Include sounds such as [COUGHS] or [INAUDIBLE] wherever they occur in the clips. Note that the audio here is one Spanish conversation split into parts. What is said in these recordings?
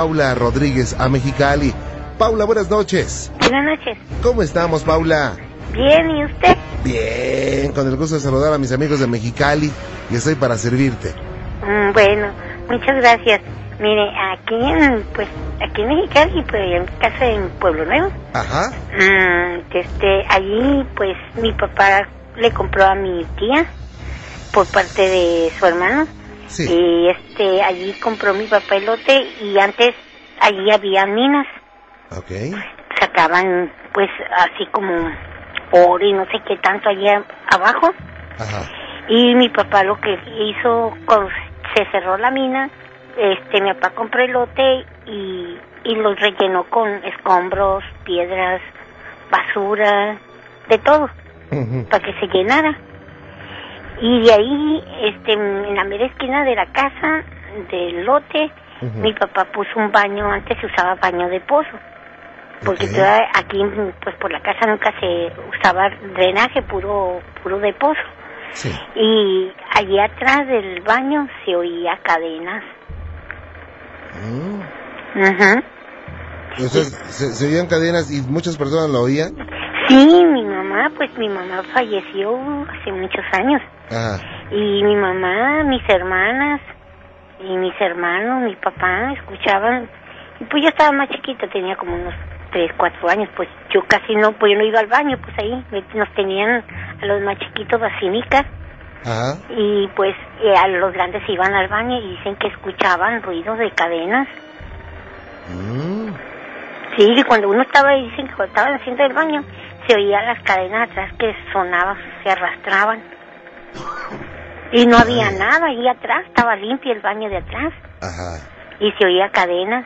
Paula Rodríguez a Mexicali. Paula, buenas noches. Buenas noches. ¿Cómo estamos, Paula? Bien, ¿y usted? Bien, con el gusto de saludar a mis amigos de Mexicali y estoy para servirte. Mm, bueno, muchas gracias. Mire, aquí en, pues, aquí en Mexicali, pues, en casa en Pueblo Nuevo, Ajá. mm, este, allí, pues, mi papá le compró a mi tía por parte de su hermano. Sí. Y, este, allí compró mi papá el lote y antes allí había minas. Ok. Sacaban, pues, así como oro y no sé qué tanto allá abajo. Ajá. Y mi papá lo que hizo, cuando se cerró la mina, este, mi papá compró el lote y, y los rellenó con escombros, piedras, basura, de todo, para que se llenara. Y de ahí, este, en la mera esquina de la casa, del lote, mi papá puso un baño, antes se usaba baño de pozo. Porque Ok. toda- aquí, pues por la casa nunca se usaba drenaje, puro, puro de pozo. Sí. Y allí atrás del baño se oía cadenas. Mm. Sea, se, se oían cadenas y muchas personas lo oían. Sí, mi mamá, pues mi mamá falleció hace muchos años. Ajá. Y mi mamá, mis hermanas y mis hermanos, mi papá, escuchaban. Y pues yo estaba más chiquita, tenía como unos 3, 4 años. Pues yo casi no, pues yo no iba al baño, pues ahí nos tenían a los más chiquitos vacinicas. Ajá. Y pues eh, a los grandes iban al baño y dicen que escuchaban ruidos de cadenas. Mm. Sí, y cuando uno estaba ahí, dicen que cuando estaban haciendo el baño, se oían las cadenas atrás que sonaban, se arrastraban. Y no había nada ahí atrás, estaba limpio el baño de atrás Ajá. y se oía cadenas.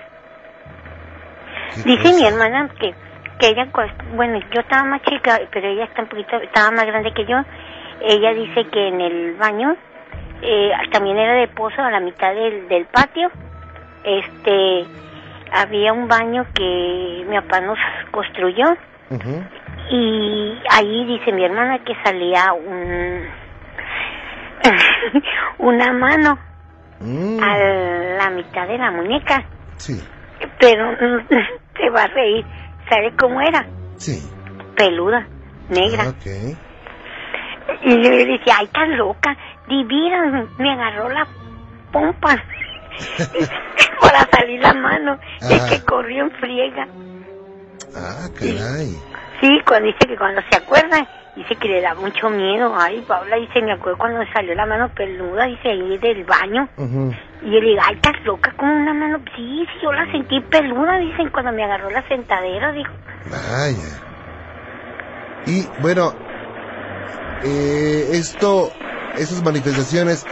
Dice cosa. mi hermana que, que ella, pues, bueno, yo estaba más chica, pero ella está un poquito, estaba más grande que yo. Ella dice que en el baño, eh, también era de pozo a la mitad del, del patio, este, había un baño que mi papá nos construyó Ujú. Y ahí dice mi hermana que salía un, [LAUGHS] una mano Mm. a la mitad de la muñeca Sí. pero [LAUGHS] se va a reír. ¿Sabe cómo era? Sí. Peluda, negra. Ok. Y yo le decía, ay, tan loca, divina, me agarró la pompa [LAUGHS] para salir la mano. Es Ajá. que corrió en friega. Ah, caray. Sí, cuando dice que cuando se acuerda, dice que le da mucho miedo. Ay, Paula dice, me acuerdo cuando salió la mano peluda, dice ahí del baño. Y yo le digo, ay, estás loca, como una mano. Sí, sí, yo la sentí peluda, dicen, cuando me agarró la sentadera, dijo. Vaya. Y bueno, eh, esto, esas manifestaciones,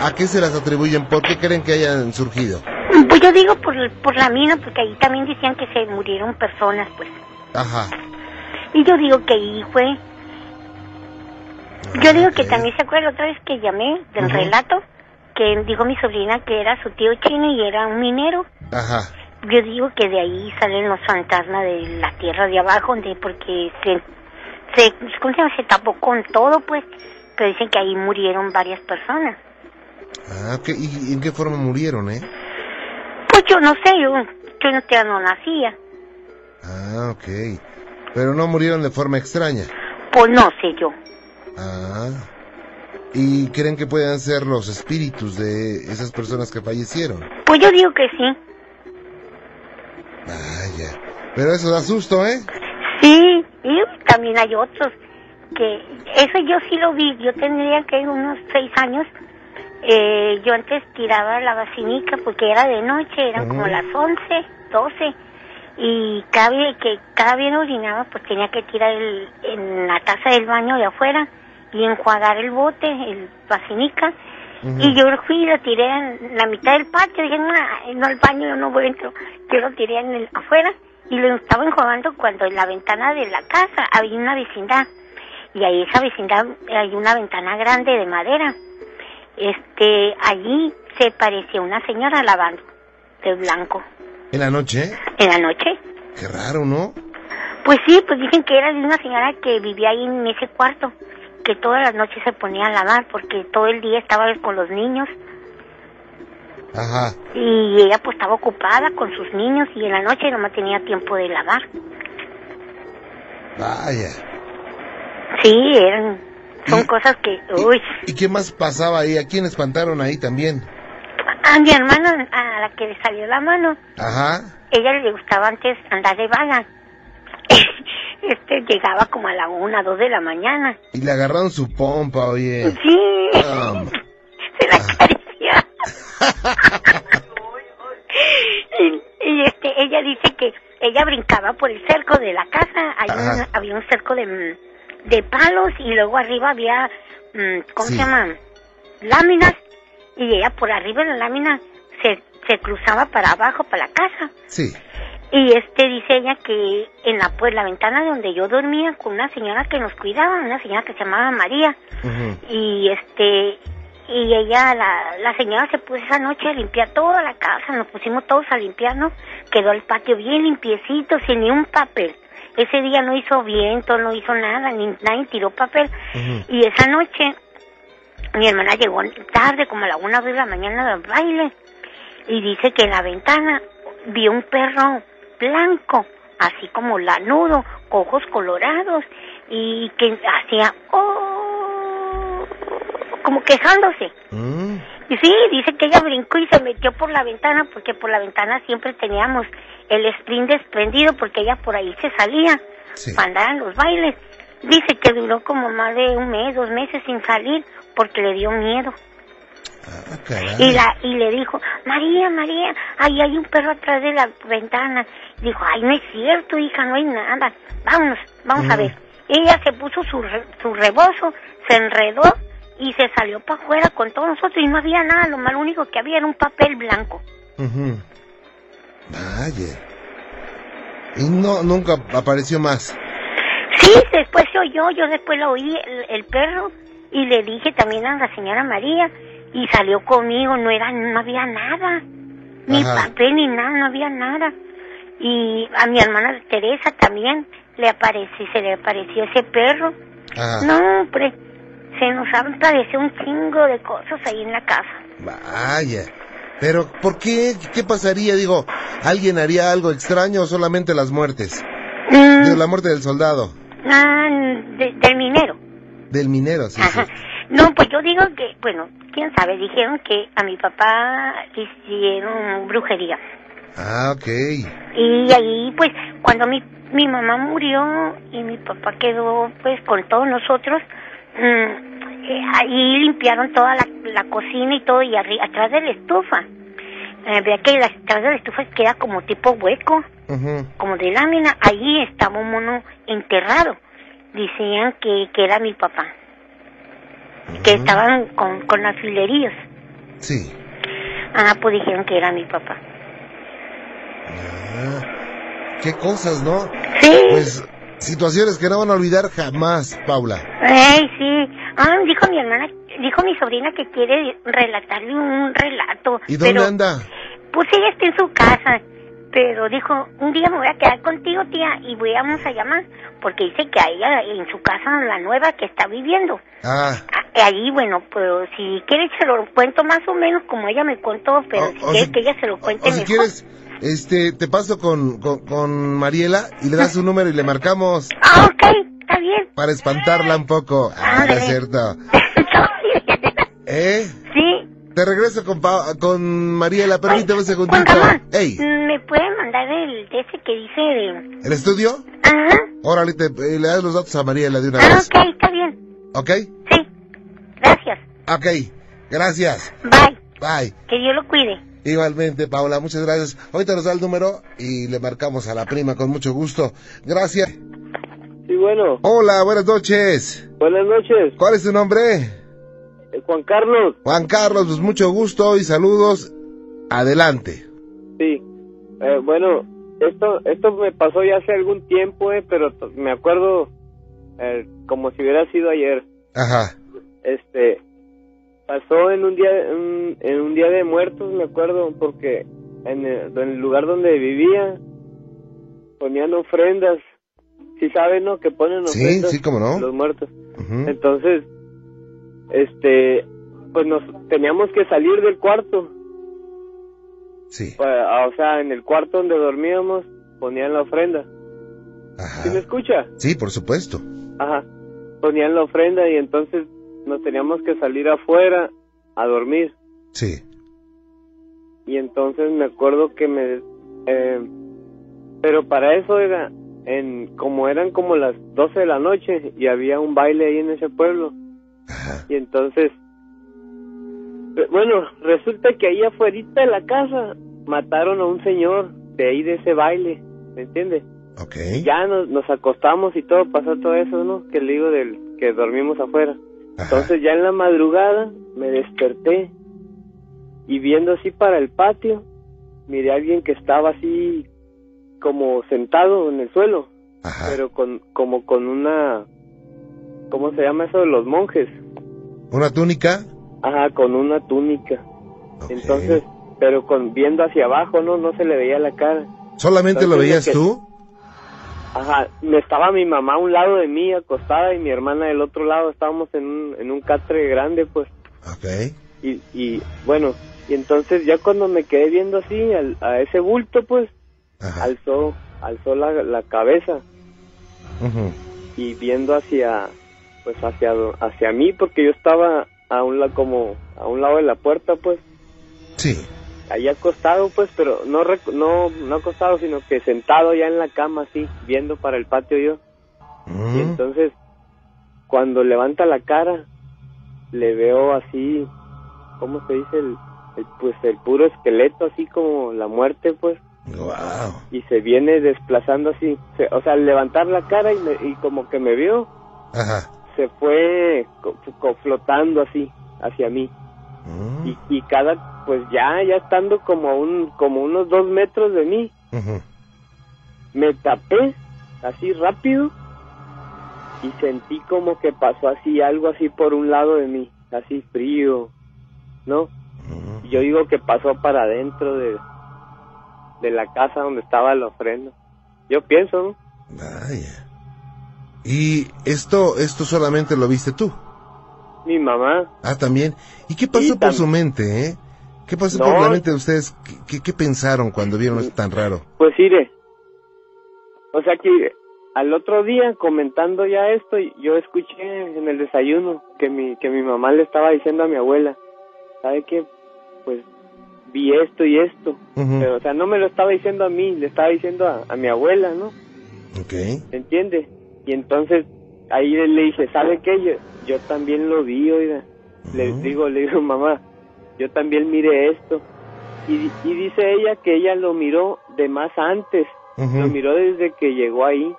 ¿a qué se las atribuyen? ¿Por qué creen que hayan surgido? Pues yo digo por, por la mina, porque ahí también decían que se murieron personas, pues. Ajá. Y yo digo que ahí fue. Yo digo que también se acuerda otra vez que llamé del relato, que dijo mi sobrina que era su tío chino y era un minero. Ajá. Yo digo que de ahí salen los fantasmas de la tierra de abajo, de porque se, se, ¿cómo se llama? Se tapó con todo, pues. Pero dicen que ahí murieron varias personas. Ah, ok. ¿Y en qué forma murieron, eh? Pues yo no sé, yo, yo no, no nacía. Ah, ok. Pero no murieron de forma extraña. Pues no sé yo. Ah. ¿Y creen que puedan ser los espíritus de esas personas que fallecieron? Pues yo digo que sí. Vaya. Pero eso da susto, ¿eh? Sí, y también hay otros que eso yo sí lo vi. Yo tendría que unos seis años. Eh, yo antes tiraba la vacinica porque era de noche, eran como las once, doce. Y cada vez que cada vez orinaba, pues tenía que tirar el, en la taza del baño de afuera y enjuagar el bote, el vacinica. Y yo fui y lo tiré en la mitad del patio. Dije, no, no al baño, yo no voy dentro. Yo lo tiré en el, afuera y lo estaba enjuagando cuando en la ventana de la casa había una vecindad. Y ahí esa vecindad hay una ventana grande de madera. Este, allí se parecía una señora lavando de blanco ¿En la noche? en la noche. Qué raro, ¿no? Pues sí, pues dicen que era de una señora que vivía ahí en ese cuarto, que todas las noches se ponía a lavar porque todo el día estaba con los niños. Ajá. Y ella pues estaba ocupada con sus niños y en la noche no tenía tiempo de lavar. Vaya. Sí, eran, son Y- cosas que, ¿Y- uy, ¿Y qué más pasaba ahí? ¿A quién espantaron ahí también? A mi hermana, a la que le salió la mano, Ajá. ella le gustaba antes andar de vaga. [LAUGHS] Este llegaba como a la una, dos de la mañana. Y le agarraron su pompa, oye. Sí, Ah. [LAUGHS] se la acaricia. [LAUGHS] y, y, este, ella dice que ella brincaba por el cerco de la casa. Un- había un cerco de, de palos y luego arriba había, mm, ¿cómo Sí. se llama? Láminas. Y ella por arriba de la lámina se, se cruzaba para abajo, para la casa. Sí. Y este dice ella que en la pues la ventana de donde yo dormía con una señora que nos cuidaba, una señora que se llamaba María, y este y ella la, la señora se puso esa noche a limpiar toda la casa, nos pusimos todos a limpiar, ¿no? Quedó el patio bien limpiecito, sin ni un papel. Ese día no hizo viento, no hizo nada, ni nadie tiró papel. Y esa noche mi hermana llegó tarde, como a la una de la mañana del baile, y dice que en la ventana vio un perro blanco, así como lanudo, con ojos colorados, y que hacía, oh, como quejándose. Mm. Y sí, dice que ella brincó y se metió por la ventana, porque por la ventana siempre teníamos el sprint desprendido, porque ella por ahí se salía Sí. para andar en los bailes. Dice que duró como más de un mes, dos meses sin salir, porque le dio miedo. Ah. Y, la, y le dijo, María, María, ahí hay un perro atrás de la ventana. Dijo, ay, no es cierto, hija, no hay nada. Vámonos, vamos a Ujú. ver. Ella se puso su, re- su rebozo, se enredó y se salió para afuera con todos nosotros y no había nada. Lo más único que había era un papel blanco. Ujú. Vaya. Y no, nunca apareció más. Sí, después se oyó, yo después lo oí, el, el perro, y le dije también a la señora María, y salió conmigo, no era, no había nada, ni Ajá. papel ni nada, no había nada. Y a mi hermana Teresa también le apareció, se le apareció ese perro. Ajá. No, hombre, se nos apareció un chingo de cosas ahí en la casa. Vaya. Pero, ¿por qué? ¿Qué pasaría? Digo, ¿alguien haría algo extraño o solamente las muertes? Mm, Digo, la muerte del soldado, ah, de- del minero. Del minero, sí, sí. Ajá. No, pues yo digo que, bueno, quién sabe, dijeron que a mi papá hicieron brujería. Ah, ok. Y ahí, pues, cuando mi, mi mamá murió y mi papá quedó, pues, con todos nosotros, mm, eh, ahí limpiaron toda la, la cocina y todo, y arri- atrás de la estufa. Eh, vea que la, atrás de la estufa queda como tipo hueco, como de lámina. Ahí estaba un mono enterrado. Decían que, que era mi papá, que estaban con, con alfileríos. Sí. Ah, pues dijeron que era mi papá. Ah, qué cosas, ¿no? Sí. Pues situaciones que no van a olvidar jamás, Paula. Ay, sí. Ah, dijo mi hermana, dijo mi sobrina que quiere relatarle un relato. ¿Y dónde pero, anda? Pues ella está en su casa. Pero dijo, un día me voy a quedar contigo, tía, y voy a vamos a llamar. Porque dice que a ella, en su casa, la nueva que está viviendo. Ah, a- Allí, bueno, pero si quieres se lo cuento más o menos como ella me contó, pero O- si o quieres si- que ella se lo cuente o si mejor. quieres, este, te paso con, con, con Mariela y le das su número y le marcamos [LAUGHS] Ah, ok, está bien. para espantarla un poco. Ah, no es cierto. [LAUGHS] ¿Eh? sí. Te regreso con, Pa- con Mariela, permíteme un segundito. Juan Ramón, Ey, ¿me puede mandar el de ese que dice de... ¿el estudio? Ajá. Órale, te, eh, le das los datos a Mariela de una Ah, vez. ok, está bien. ¿Ok? Sí. Gracias. Ok, gracias. Bye. Bye. Que Dios lo cuide. Igualmente, Paula, muchas gracias. Ahorita nos da el número y le marcamos a la prima con mucho gusto. Gracias. Sí, bueno, Hola, buenas noches. buenas noches. ¿Cuál es tu nombre? Eh, Juan Carlos, Juan Carlos, pues mucho gusto y saludos. Adelante. sí. Eh, bueno, esto esto me pasó ya hace algún tiempo, eh, pero me acuerdo eh, como si hubiera sido ayer. Ajá. Este, pasó en un día en, en un día de muertos, me acuerdo, porque en el, en el lugar donde vivía ponían ofrendas. Si saben, ¿no? Que ponen Sí, ofrendas sí, cómo no. los muertos. Entonces, este, pues nos teníamos que salir del cuarto Sí. Ah, o sea, en el cuarto donde dormíamos ponían la ofrenda. Ajá. ¿Sí me escucha? Sí, por supuesto. Ajá. Ponían la ofrenda y entonces nos teníamos que salir afuera a dormir. Sí. Y entonces me acuerdo que me... eh, pero para eso era, en como eran como las 12 de la noche y había un baile ahí en ese pueblo. Ajá. Y entonces, bueno, resulta que ahí afuera de la casa mataron a un señor de ahí de ese baile, ¿me entiendes? Ok. Ya nos, nos acostamos y todo, pasó todo eso, ¿no? Que le digo del que dormimos afuera. Ajá. Entonces ya en la madrugada me desperté y viendo así para el patio, miré a alguien que estaba así como sentado en el suelo, Ajá. pero con como con una ¿cómo se llama eso de los monjes? ¿Una túnica? Ajá, con una túnica. Entonces, pero con viendo hacia abajo, no no se le veía la cara. ¿Solamente lo veías que- tú? Ajá, me estaba mi mamá a un lado de mí acostada y mi hermana del otro lado, estábamos en un en un catre grande, pues. Ok. y, y bueno, y entonces ya cuando me quedé viendo así al- a ese bulto, pues Ajá. alzó, alzó la, la cabeza Ujú. y viendo hacia, pues hacia, hacia mí, porque yo estaba a un lado como a un lado de la puerta, pues Sí. ahí acostado, pues, pero no no no acostado, sino que sentado ya en la cama así, viendo para el patio yo. Y Mm. entonces cuando levanta la cara le veo así, ¿cómo se dice? El, el, pues el puro esqueleto, así como la muerte, pues, Wow. y se viene desplazando así. Se- o sea, al levantar la cara y, me- y como que me vio, Ajá. Se fue flotando así hacia mí. Mm. Y, y cada, pues ya, ya estando como, un, como unos dos metros de mí, me tapé así rápido y sentí como que pasó así algo así por un lado de mí, así frío, ¿no? Y yo digo que pasó para adentro de, de la casa donde estaba la ofrenda. Yo pienso, ¿no? Vaya. Y esto, esto solamente lo viste tú. Mi mamá, Ah, también. ¿Y qué pasó Sí, por su mente, eh? ¿Qué pasó No. por la mente de ustedes? ¿Qué, qué, qué pensaron cuando vieron esto tan raro? pues mire, o sea que al otro día comentando ya esto, yo escuché en el desayuno que mi, que mi mamá le estaba diciendo a mi abuela, ¿sabe qué? Pues vi esto y esto. Pero, o sea, no me lo estaba diciendo a mí, le estaba diciendo a, a mi abuela, ¿no? Ok. ¿Entiende? Y entonces ahí le le dije, ¿sabe qué? Yo, yo también lo vi, oiga. Le digo, le digo, mamá, yo también miré esto. Y, y dice ella que ella lo miró de más antes, lo miró desde que llegó ahí.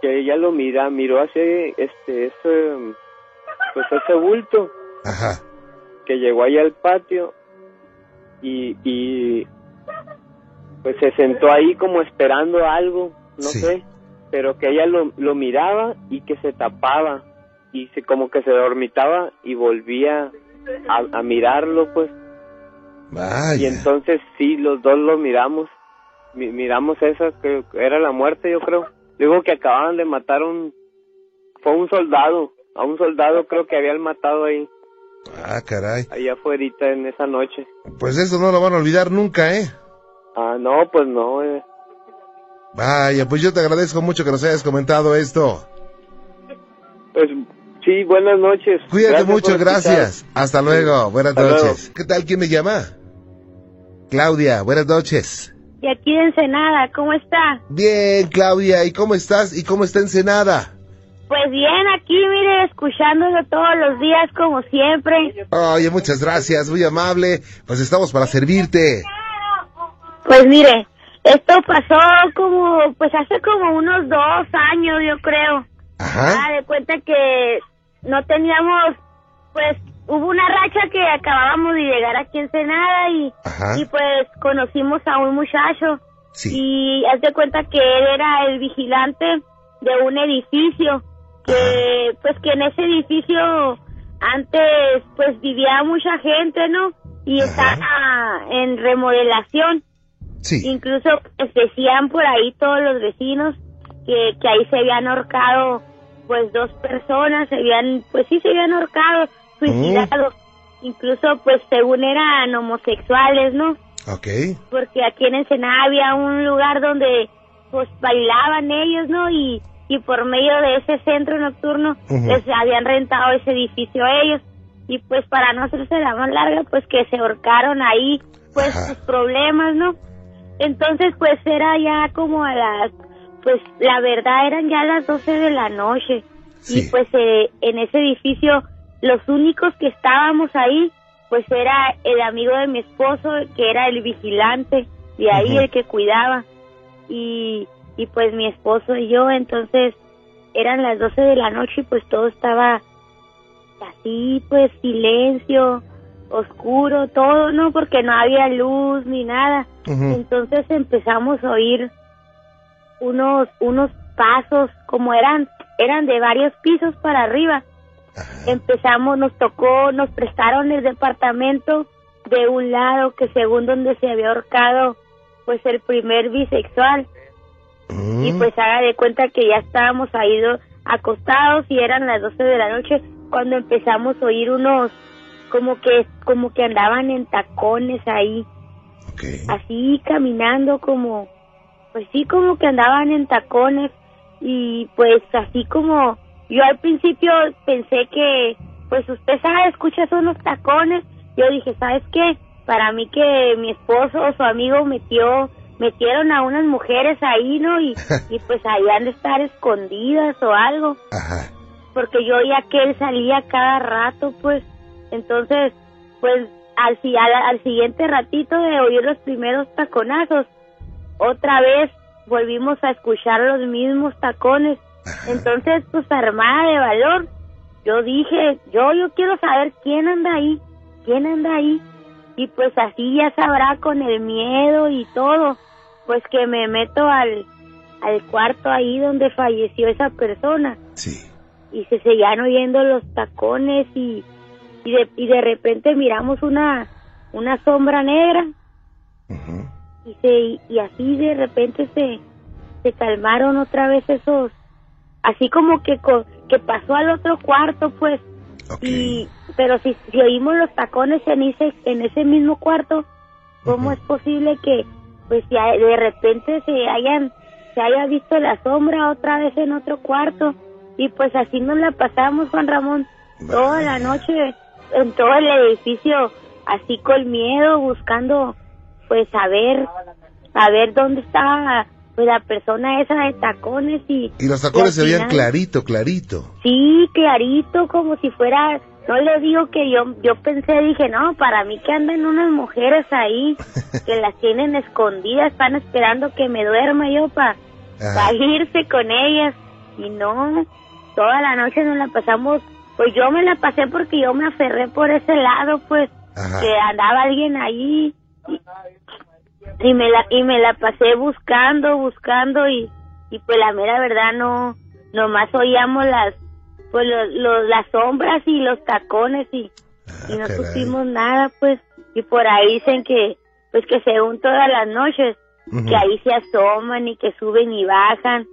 Que ella lo mira, miró hace este, ese, pues ese bulto Ajá. que llegó ahí al patio y, y pues se sentó ahí como esperando algo, no Sí. sé, pero que ella lo, lo miraba y que se tapaba y se como que se dormitaba y volvía a, a mirarlo pues y entonces sí los dos lo miramos Mi- miramos eso que era la muerte yo creo digo que acababan de matar un fue un soldado a un soldado creo que habían matado ahí Ah, caray. ahí afuera en esa noche Pues eso no lo van a olvidar nunca, ¿eh? Ah, no, pues no. eh. Vaya, pues yo te agradezco mucho que nos hayas comentado esto. Pues sí, buenas noches. Cuídate Gracias mucho, gracias. Hasta luego. Buenas Hasta noches. ¿Qué tal? ¿Quién me llama? Claudia, buenas noches. Y aquí de Ensenada, ¿cómo está? Bien, Claudia, ¿y cómo estás? ¿Y cómo está Ensenada? Pues bien, aquí, mire, escuchándolo todos los días como siempre. Oye, muchas gracias, muy amable. Pues estamos para servirte. Pues mire, esto pasó como, pues hace como unos dos años, yo creo. Ajá. Ah, de cuenta que no teníamos, pues hubo una racha que acabábamos de llegar aquí en Ensenada y, Ajá. y pues conocimos a un muchacho Sí. y haz de cuenta que él era el vigilante de un edificio que pues que en ese edificio antes pues vivía mucha gente no y Ajá. estaba en remodelación Sí. incluso pues, decían por ahí todos los vecinos que, que ahí se habían ahorcado pues dos personas se habían pues sí se habían ahorcado suicidado incluso pues según eran homosexuales no Ok. porque aquí en Ensenada había un lugar donde pues bailaban ellos, ¿no? Y, y por medio de ese centro nocturno les habían rentado ese edificio a ellos y pues para no hacerse la más larga pues que se ahorcaron ahí pues Ajá. sus problemas, ¿no? Entonces pues era ya como a las pues la verdad eran ya las 12 de la noche. Sí. y pues eh, en ese edificio los únicos que estábamos ahí pues era el amigo de mi esposo que era el vigilante y ahí el que cuidaba. Y, y pues mi esposo y yo entonces eran las 12 de la noche y pues todo estaba así pues silencio oscuro todo no porque no había luz ni nada. Entonces empezamos a oír unos unos pasos como eran eran de varios pisos para arriba. Ajá. empezamos nos tocó nos prestaron el departamento de un lado que según donde se había ahorcado pues el primer bisexual. Y pues haga de cuenta que ya estábamos ahí do- acostados y eran las 12 de la noche cuando empezamos a oír unos como que como que andaban en tacones ahí. Así caminando como pues sí como que andaban en tacones. Y pues así como yo al principio pensé que pues usted sabe escucha unos tacones. Yo dije sabes qué para mí que mi esposo o su amigo metió metieron a unas mujeres ahí no y, [LAUGHS] y pues ahí han de estar escondidas o algo. Ajá. porque yo oía que él salía cada rato, pues, entonces, pues, al, si- al, al siguiente ratito de oír los primeros taconazos, otra vez volvimos a escuchar los mismos tacones, entonces, pues, armada de valor, yo dije, yo, yo quiero saber quién anda ahí, quién anda ahí, y pues así ya sabrá con el miedo y todo, pues que me meto al, al cuarto ahí donde falleció esa persona. Sí. y se seguían oyendo los tacones y, y, de, y de repente miramos una, una sombra negra. Y, se, y así de repente se, se calmaron otra vez esos, así como que, co- que pasó al otro cuarto pues, y pero si, si oímos los tacones en ese, en ese mismo cuarto, ¿cómo es posible que pues si hay- de repente se hayan se haya visto la sombra otra vez en otro cuarto y pues así nos la pasamos Juan Ramón toda la noche en todo el edificio así con miedo buscando pues a ver a ver dónde estaba pues la persona esa de tacones y Y los tacones se veían clarito, clarito. Sí, clarito, como si fuera, no le digo que yo, yo pensé, dije, no, para mí que andan unas mujeres ahí, [LAUGHS] que las tienen escondidas, están esperando que me duerma yo para Ajá. irse con ellas, y no, toda la noche nos la pasamos, pues yo me la pasé porque yo me aferré por ese lado, pues, Ajá. que andaba alguien ahí, y, y me la, y me la pasé buscando, buscando, y, y pues la mera verdad no, nomás oíamos las, pues lo- lo- las sombras y los tacones y, y no Ah, caray. supimos nada, pues, y por ahí dicen que, pues que según todas las noches, que ahí se asoman y que suben y bajan,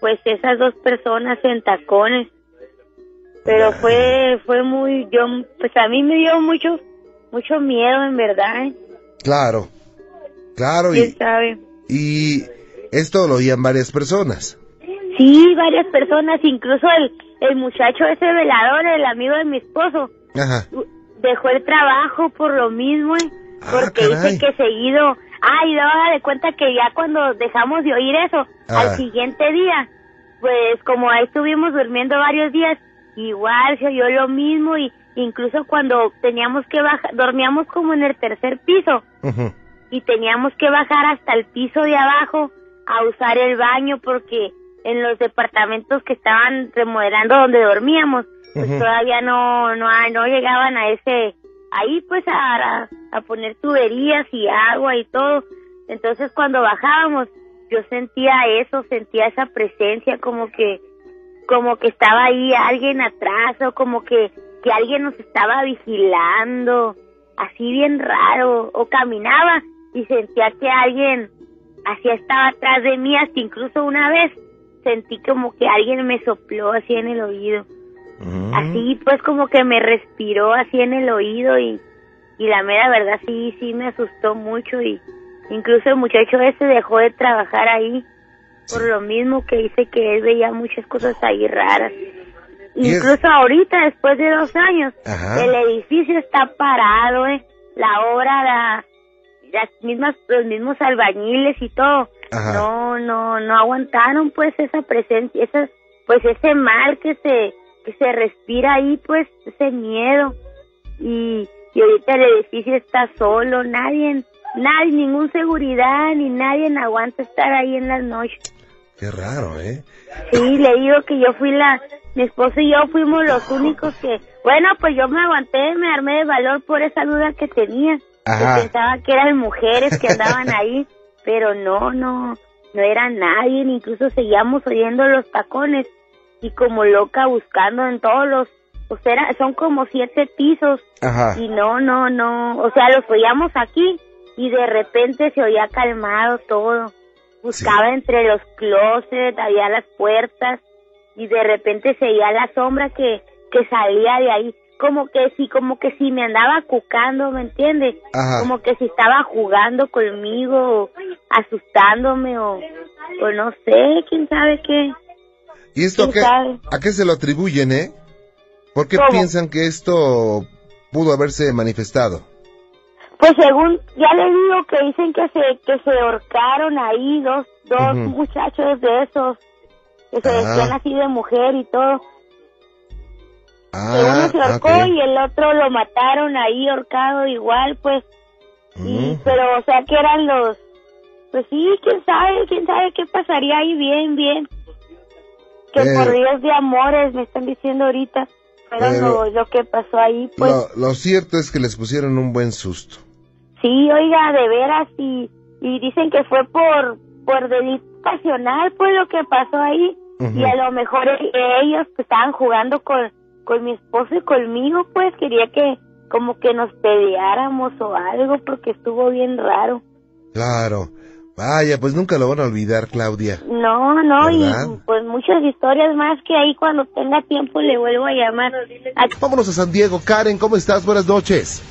pues esas dos personas en tacones. Pero fue, fue muy, yo, pues a mí me dio mucho, mucho miedo en verdad, ¿eh? Claro. Claro, quién y, sabe. y esto lo oían varias personas. Sí, varias personas, incluso el, el muchacho ese velador, el amigo de mi esposo, Ajá. dejó el trabajo por lo mismo, ¿eh? Ah, porque caray. dice que seguido, ah, y daba de cuenta que ya cuando dejamos de oír eso, Ah. al siguiente día, pues como ahí estuvimos durmiendo varios días, igual se oyó lo mismo y incluso cuando teníamos que bajar, dormíamos como en el tercer piso. Y teníamos que bajar hasta el piso de abajo a usar el baño porque en los departamentos que estaban remodelando donde dormíamos pues todavía no no no llegaban a ese ahí pues a, a poner tuberías y agua y todo. Entonces cuando bajábamos yo sentía eso sentía esa presencia como que como que estaba ahí alguien atrás o como que que alguien nos estaba vigilando así bien raro o caminaba y sentía que alguien así estaba atrás de mí hasta incluso una vez sentí como que alguien me sopló así en el oído Mm. así pues como que me respiró así en el oído y y la mera verdad sí, sí me asustó mucho y incluso el muchacho ese dejó de trabajar ahí por lo mismo que dice que él veía muchas cosas ahí raras. Incluso ahorita, después de dos años, el edificio está parado, ¿eh? La obra, la, las mismas, los mismos albañiles y todo, no, no, no aguantaron pues esa presencia, esa, pues ese mal que se, que se respira ahí, pues ese miedo. Y, y ahorita el edificio está solo, nadie, nadie, ningún seguridad, ni nadie aguanta estar ahí en las noches. Qué raro, ¿eh? Sí, le digo que yo fui la, mi esposo y yo fuimos los únicos que, bueno, pues yo me aguanté, me armé de valor por esa duda que tenía. Ajá. pensaba que eran mujeres que andaban ahí, pero no, no, no era nadie, incluso seguíamos oyendo los tacones y como loca buscando en todos los, o sea, son como siete pisos Ajá. y no, no, no, o sea, los oíamos aquí y de repente se oía calmado todo. Buscaba entre los closets, había las puertas y de repente se veía la sombra que, que salía de ahí. Como que si, como que si me andaba cucando, ¿me entiendes? Como que si estaba jugando conmigo, asustándome o, o no sé, quién sabe qué. ¿Y esto qué, a qué se lo atribuyen, eh? ¿Por qué piensan que esto pudo haberse manifestado? Pues según, ya le digo que dicen que se, que se ahorcaron ahí dos, dos muchachos de esos, que se decían así de mujer y todo. Ah, uno se ahorcó y el otro lo mataron ahí ahorcado igual, pues. Y, pero, o sea, que eran los, pues sí, quién sabe, quién sabe qué pasaría ahí bien, bien. Que por Dios de amores me están diciendo ahorita. Pero, lo, que pasó ahí, pues. Lo, cierto es que les pusieron un buen susto. Sí, oiga, de veras, y, y dicen que fue por, por delito pasional, pues lo que pasó ahí. Y a lo mejor e, ellos que estaban jugando con, con mi esposo y conmigo, pues quería que como que nos peleáramos o algo, porque estuvo bien raro. Claro. Vaya, pues nunca lo van a olvidar, Claudia. No, no, y pues muchas historias más que ahí cuando tenga tiempo le vuelvo a llamar. Vámonos a San Diego. Karen, ¿cómo estás? Buenas noches.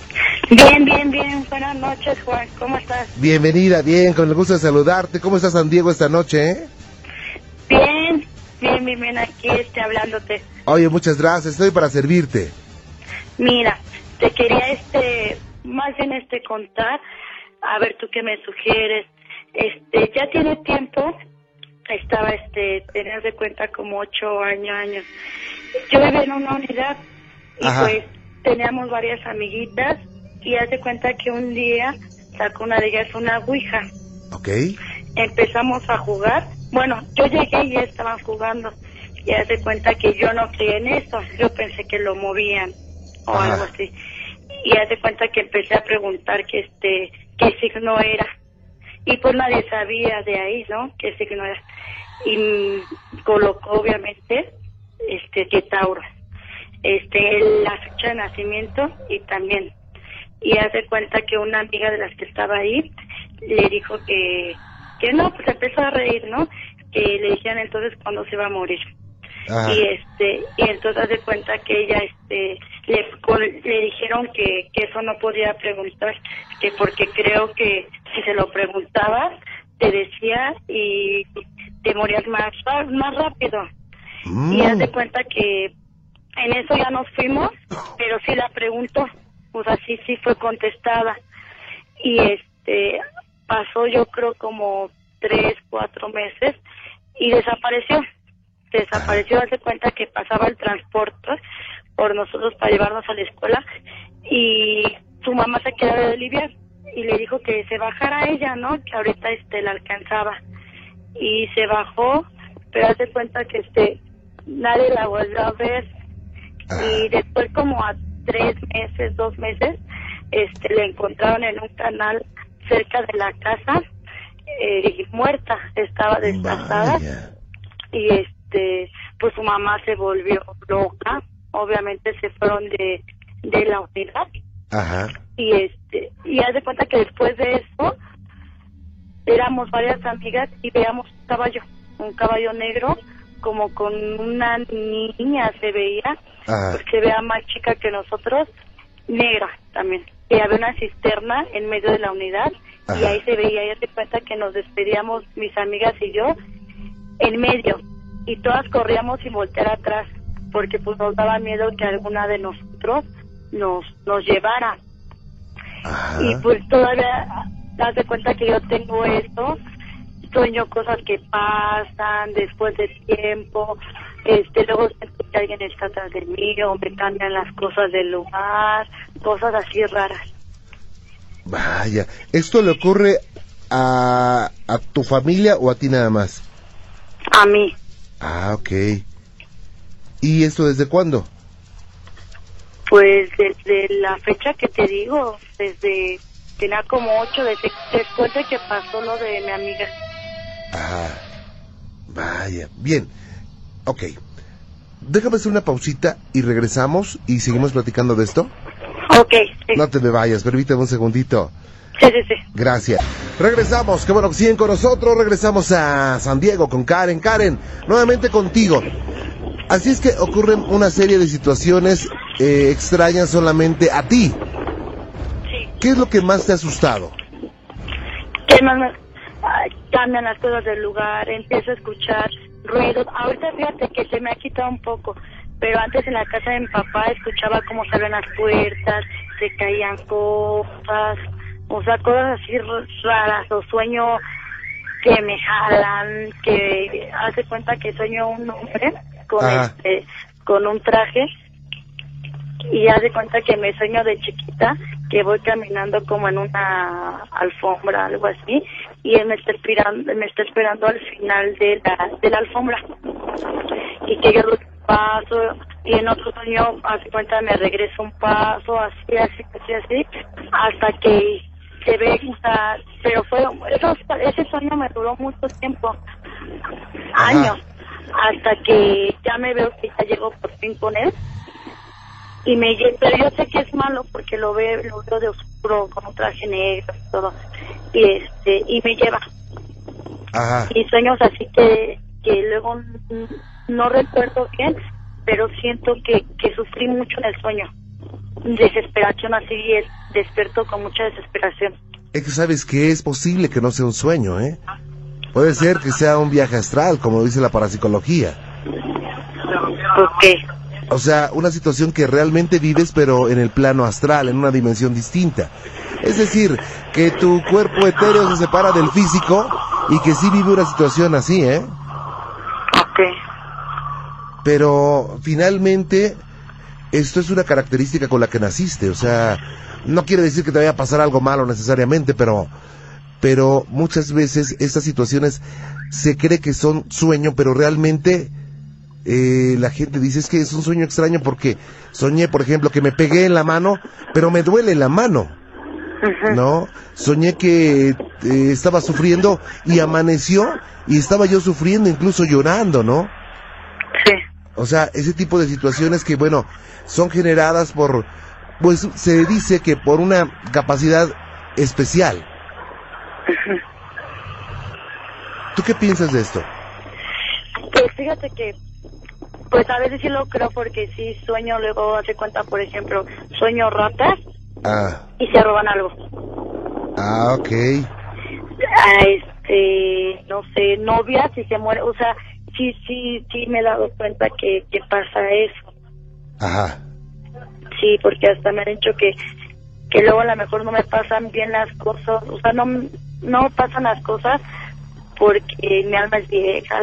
Bien, bien, bien. Buenas noches, Juan. ¿Cómo estás? Bienvenida, bien, con el gusto de saludarte. ¿Cómo está San Diego esta noche, eh? Bien, bien, bien, bien, aquí este, hablándote. Oye, muchas gracias. Estoy para servirte. Mira, te quería, este, más bien, este, contar. A ver, tú qué me sugieres este, ya tiene tiempo, estaba, este, tener de cuenta como ocho años, años. Yo vivía en una unidad y pues teníamos varias amiguitas y hace cuenta que un día sacó una de ellas una ouija. Ok. Empezamos a jugar. Bueno, yo llegué y ya estaban jugando. Y hace cuenta que yo no creía en eso. Yo pensé que lo movían o algo así. Y hace cuenta que empecé a preguntar que este, qué signo era y pues nadie sabía de ahí, ¿no? Qué signo era. Y colocó obviamente este que Tauro. Este, la fecha de nacimiento y también. Y hace cuenta que una amiga de las que estaba ahí le dijo que, que no, pues empezó a reír, ¿no? Que le dijeron entonces cuándo se va a morir. Y este, y entonces hace cuenta que ella este le, le dijeron que, que eso no podía preguntar, que porque creo que si se lo preguntabas, te decía y te morías más, más rápido. Y haz de mm. cuenta que en eso ya nos fuimos, pero sí la preguntó, pues así sí fue contestada. Y este, pasó yo creo como tres, cuatro meses y desapareció. Desapareció, hace cuenta que pasaba el transporte por nosotros para llevarnos a la escuela y su mamá se quedó de aliviar y le dijo que se bajara ella, ¿no? Que ahorita este la alcanzaba. Y se bajó, pero hace cuenta que este nadie la volvió a ver. Y después como a tres meses, dos meses, este le encontraron en un canal cerca de la casa eh, muerta, estaba desplazada y este pues su mamá se volvió loca, obviamente se fueron de, de la unidad. Ajá. Y este, y haz de cuenta que después de eso éramos varias amigas y veíamos un caballo, un caballo negro, como con una niña se veía, pues se vea más chica que nosotros, negra también. que había una cisterna en medio de la unidad y Ajá. ahí se veía, y se cuenta que nos despedíamos mis amigas y yo en medio y todas corríamos sin voltear atrás porque pues nos daba miedo que alguna de nosotros nos nos llevara Ajá. y pues todavía das de cuenta que yo tengo esto sueño cosas que pasan después de tiempo este luego siento que alguien está atrás de mí o me cambian las cosas del lugar cosas así raras Vaya, ¿esto le ocurre a, a tu familia o a ti nada más? a mí Ah, ok. ¿Y esto desde cuándo? pues desde la fecha que te digo desde tenía como ocho desde después de que pasó lo de mi amiga Ah, vaya, bien. Ok. Déjame hacer una pausita y regresamos y seguimos platicando de esto. Ok, sí, No te me vayas, permíteme un segundito. sí, sí, sí. Gracias. Regresamos, qué bueno que siguen con nosotros. Regresamos a San Diego con Karen. Karen, nuevamente contigo. Así es que ocurren una serie de situaciones eh, extrañas solamente a ti. Sí. ¿Qué es lo que más te ha asustado? ¿Qué más me- cambian las cosas del lugar, empiezo a escuchar ruidos. Ahorita fíjate que se me ha quitado un poco, pero antes en la casa de mi papá escuchaba cómo se abrían las puertas, se caían cosas, o sea, cosas así raras, o sueño que me jalan, que hace cuenta que sueño un hombre con Ajá. este, con un traje y hace cuenta que me sueño de chiquita que voy caminando como en una alfombra algo así y él me está esperando me está esperando al final de la de la alfombra y que yo paso y en otro sueño hace cuenta me regreso un paso así así así así hasta que se ve o sea, pero fue eso, ese sueño me duró mucho tiempo Ajá. años hasta que ya me veo que ya llego por fin con él y me pero yo sé que es malo porque lo veo lo veo de oscuro con un traje negro y todo y este y me lleva Ajá. y sueños así que que luego no recuerdo bien pero siento que que sufrí mucho en el sueño desesperación así es despierto con mucha desesperación Es que sabes que es posible que no sea un sueño, ¿eh? Puede ser que sea un viaje astral, como dice la parapsicología. porque O sea, una situación que realmente vives, pero en el plano astral, en una dimensión distinta. Es decir, que tu cuerpo etéreo se separa del físico y que sí vive una situación así, ¿eh? okay Pero finalmente, esto es una característica con la que naciste. O sea, no quiere decir que te vaya a pasar algo malo necesariamente, pero, pero muchas veces estas situaciones se cree que son sueño, pero realmente eh, la gente dice es que es un sueño extraño porque soñé, por ejemplo, que me pegué en la mano, pero me duele la mano. ¿no? Soñé que eh, estaba sufriendo y amaneció y estaba yo sufriendo, incluso llorando, ¿no? sí O sea, ese tipo de situaciones que, bueno, son generadas por, pues se dice que por una capacidad especial. ¿Tú qué piensas de esto? Pues fíjate que, pues a veces sí lo creo porque sí sueño, luego hace cuenta, por ejemplo, sueño ratas Ah, y se roban algo. ah, ok. A este, no sé, novias y se muere, o sea, sí, sí, sí me he dado cuenta que, que pasa eso. Ajá. Sí, porque hasta me han dicho que, que luego a lo mejor no me pasan bien las cosas, o sea, no, no pasan las cosas porque mi alma es vieja,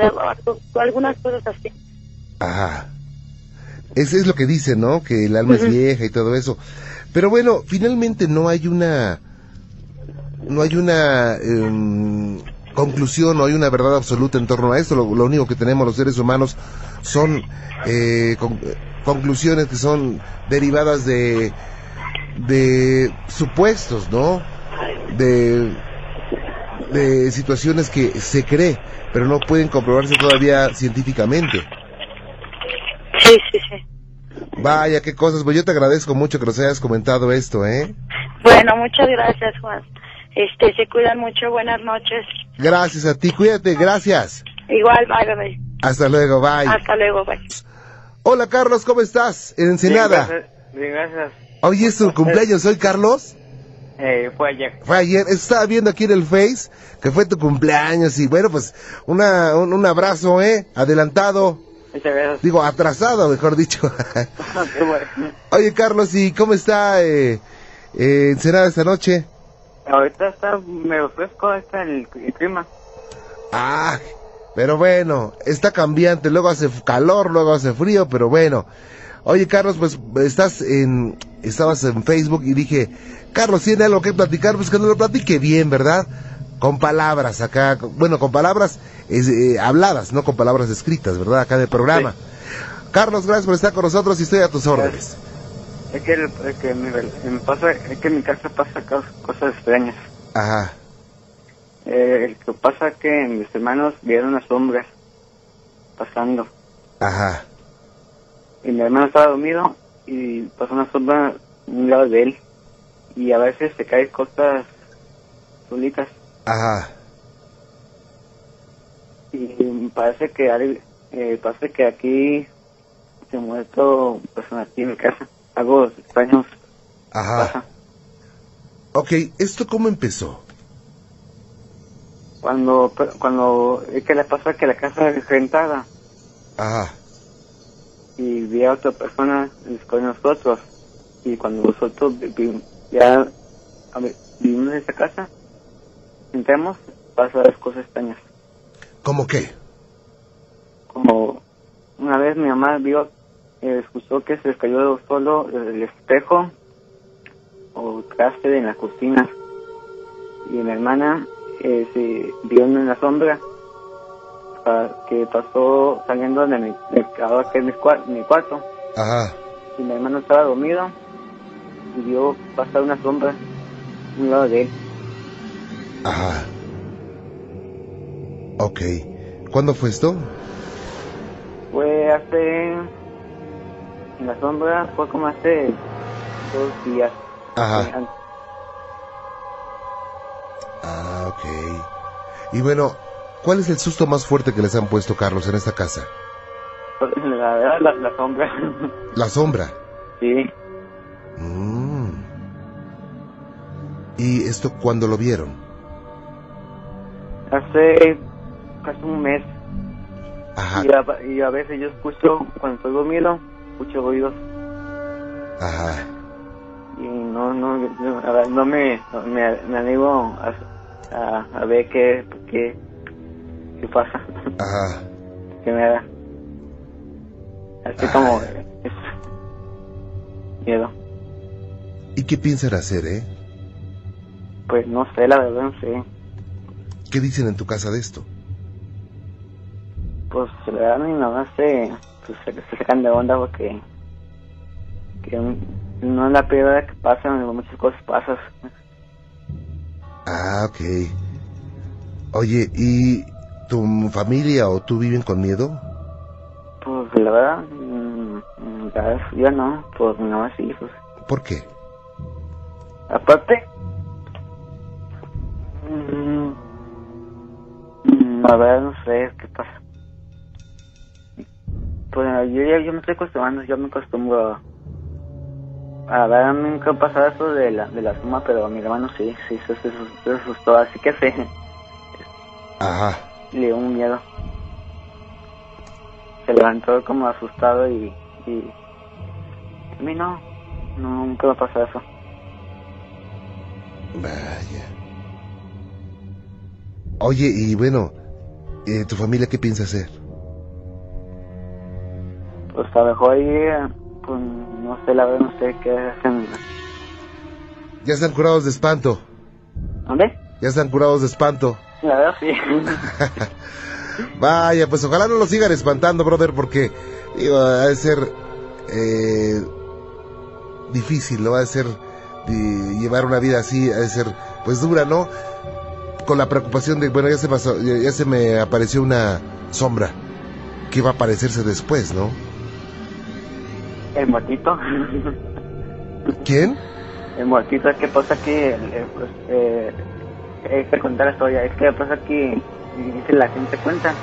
algunas cosas así. Ajá. Ese es lo que dicen, ¿no? Que el alma es vieja y todo eso. Pero bueno, finalmente no hay una, no hay una em, conclusión, no hay una verdad absoluta en torno a esto. Lo, lo único que tenemos los seres humanos son eh, con- eh, conclusiones que son derivadas de, de supuestos, ¿no? De, de situaciones que se cree, pero no pueden comprobarse todavía científicamente. Sí, sí, sí. Vaya, qué cosas. Pues yo te agradezco mucho que nos hayas comentado esto, ¿eh? Bueno, muchas gracias, Juan. Este, se cuidan mucho. Buenas noches. Gracias a ti, cuídate, gracias. Igual, bye, bye. Hasta luego, bye. Hasta luego, bye. Hola, Carlos, ¿cómo estás? En Ensenada. Bien, gracias. Bien, gracias. Hoy es tu cumpleaños, ¿soy Carlos? Eh, fue ayer. Fue ayer, estaba viendo aquí en el Face que fue tu cumpleaños y bueno, pues una, un, un abrazo, ¿eh? Adelantado. Muchas gracias. Digo, atrasado, mejor dicho. [LAUGHS] Oye, Carlos, ¿y cómo está eh, eh, Ensenada esta noche? Ahorita está medio fresco está el, el clima. Ah, pero bueno, está cambiante, luego hace calor, luego hace frío, pero bueno. Oye, Carlos, pues estás en, estabas en Facebook y dije, Carlos, ¿tiene algo que platicar? Pues que no lo platique bien, ¿verdad? Con palabras acá, bueno, con palabras eh, habladas, no con palabras escritas, ¿verdad? Acá en el programa. Carlos, gracias por estar con nosotros y estoy a tus órdenes. Es que, el- es que mi, me pasa, es que en mi casa pasa cos- cosas extrañas. Ajá, Eh, el que pasa es que mis hermanos vieron las sombras pasando. ajá, Y mi hermano estaba dormido y pasó una sombra a un lado de él. Y a veces se caen cosas solitas. Ajá, Y parece que, eh, parece que aquí se muerto personas aquí en mi casa. Algo extraño ajá. pasa. Ok, ¿esto cómo empezó? Cuando, cuando, es que le pasa que la casa es rentada Ajá, y vi a otra persona con nosotros. Y cuando nosotros vi- ya vivimos en esa casa, entramos, pasan las cosas extrañas. ¿cómo qué? Como una vez mi mamá vio, eh, escuchó que se les cayó solo el espejo o traste en la cocina. Y mi hermana eh, se vio en la sombra ah, que pasó saliendo de mi, de ahora que es mi cuarto. Ajá, Y mi hermano estaba dormido y vio pasar una sombra a un lado de él. Ajá. Ok, ¿cuándo fue esto? Fue hace. En la sombra fue como hace dos días. Ajá. Eh, Ah, ok. Y bueno, ¿cuál es el susto más fuerte que les han puesto, Carlos, en esta casa? La verdad, la, la sombra. [LAUGHS] La sombra. sí, Mm. ¿Y esto cuándo lo vieron? Hace casi un mes. Ajá, Y a, y a veces yo escucho, cuando estoy dormido, escucho ruidos. ajá. Y no, no, no, no me, me, me animo a, a, a ver qué, qué, qué pasa, Ajá. [LAUGHS] qué me da. Así como es miedo. ¿Y qué piensan hacer, eh? Pues no sé, la verdad no sé. ¿Qué dicen en tu casa de esto? Pues la verdad mi mamá se, pues, se, sacan de onda porque que no es la primera vez que pasan, muchas cosas pasan. Ah, ok. Oye, ¿y tu familia o tú viven con miedo? Pues la verdad, mm, la verdad, yo no, pues mi mamá sí, pues. ¿Por qué? Aparte, la verdad no sé qué pasa. Pues yo ya yo me estoy acostumbrando, yo me acostumbro a... A ver, a mí nunca ha pasado eso de la, de la suma, pero a mi hermano sí, sí, se, se, se asustó, así que sí, Ajá. le dio un miedo. Se levantó como asustado y, y... A mí no, no, nunca me ha pasado eso. Vaya. Oye, y bueno, eh, ¿tu familia qué piensa hacer? Pues a lo mejor ahí, pues no sé, la verdad no sé qué hacen. Ya están curados de espanto. ¿Dónde? Ya están curados de espanto. La verdad sí. [LAUGHS] Vaya, pues ojalá no lo sigan espantando, brother, porque digo, ha de ser eh, difícil, ¿no? Ha de ser de llevar una vida así, ha de ser pues dura, ¿no? Con la preocupación de, bueno, ya se pasó, ya, ya se me apareció una sombra que va a aparecerse después, ¿no? El muertito. ¿Quién? El muertito, ¿qué pasa aquí? Eh, pues, eh, hay que contar la historia. Es que pasa aquí, dice la gente cuenta.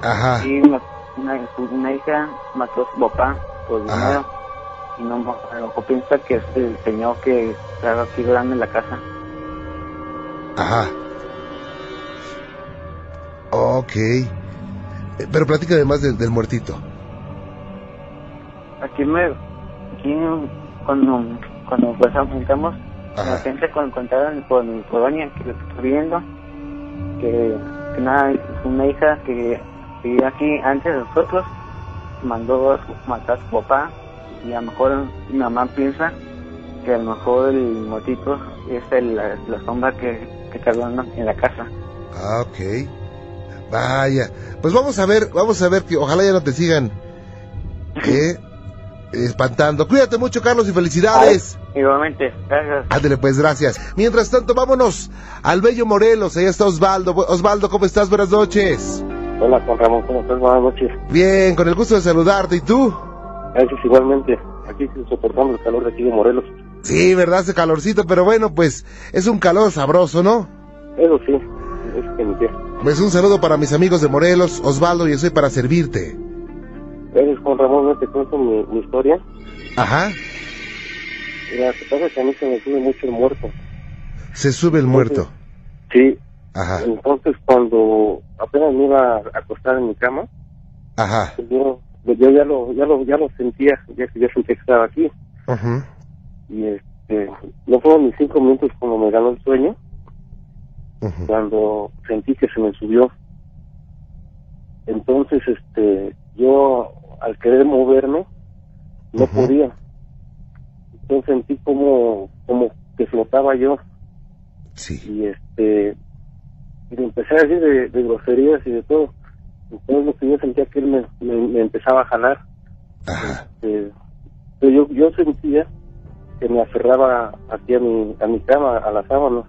Ajá, Y una, hija mató a su papá por Ajá. dinero. Y no, a lo mejor piensa que es el señor que está aquí grande en la casa. Ajá. Ok. Eh, Pero platica además del, del muertito. Aquí me, aquí cuando, cuando pues juntamos, Ajá. la gente con, contaron por mi colonia que lo estoy viendo, que, que nada, una hija que vivía aquí antes de nosotros, mandó a matar a su papá, y a lo mejor mi mamá piensa que a lo mejor el motito es el- la, la sombra que, que cargó en la- en la casa. Ah, ok. Vaya. Pues vamos a ver, vamos a ver que ojalá ya no te sigan ¿eh? [LAUGHS] espantando. Cuídate mucho, Carlos, y felicidades. Igualmente, gracias. Ándale, pues, gracias. Mientras tanto, vámonos al Bello Morelos. Ahí está Osvaldo. Osvaldo, ¿cómo estás? Buenas noches. Hola, Juan Ramón, ¿cómo estás? Buenas noches. Bien, con el gusto de saludarte. ¿Y tú? Gracias igualmente. Aquí soportando el calor de aquí de Morelos. Sí, ¿verdad? Hace calorcito, pero bueno, pues es un calor sabroso, ¿no? Eso sí, es que. Pues un saludo para mis amigos de Morelos, Osvaldo, y estoy para servirte. Gracias, Juan Ramón, no te cuento mi, mi historia. Ajá. Mira, que pasa que a mí se me sube mucho el muerto. Se sube el muerto. Sí, Ajá, entonces cuando apenas me iba a acostar en mi cama, ajá. pues yo, pues yo ya lo, ya lo, ya lo sentía, ya, ya sentía que estaba aquí. Ujú. Y este, no fueron ni cinco minutos cuando me ganó el sueño, Cuando sentí que se me subió. Entonces, este, yo al querer moverme, no podía. Entonces sentí como, como que flotaba yo Sí. y este, y le empecé a decir de, de groserías y de todo. Entonces lo que yo sentía que él me, me, me empezaba a jalar. Ajá. Pero yo, yo sentía que me aferraba aquí a mi, a mi cama, a la sábana.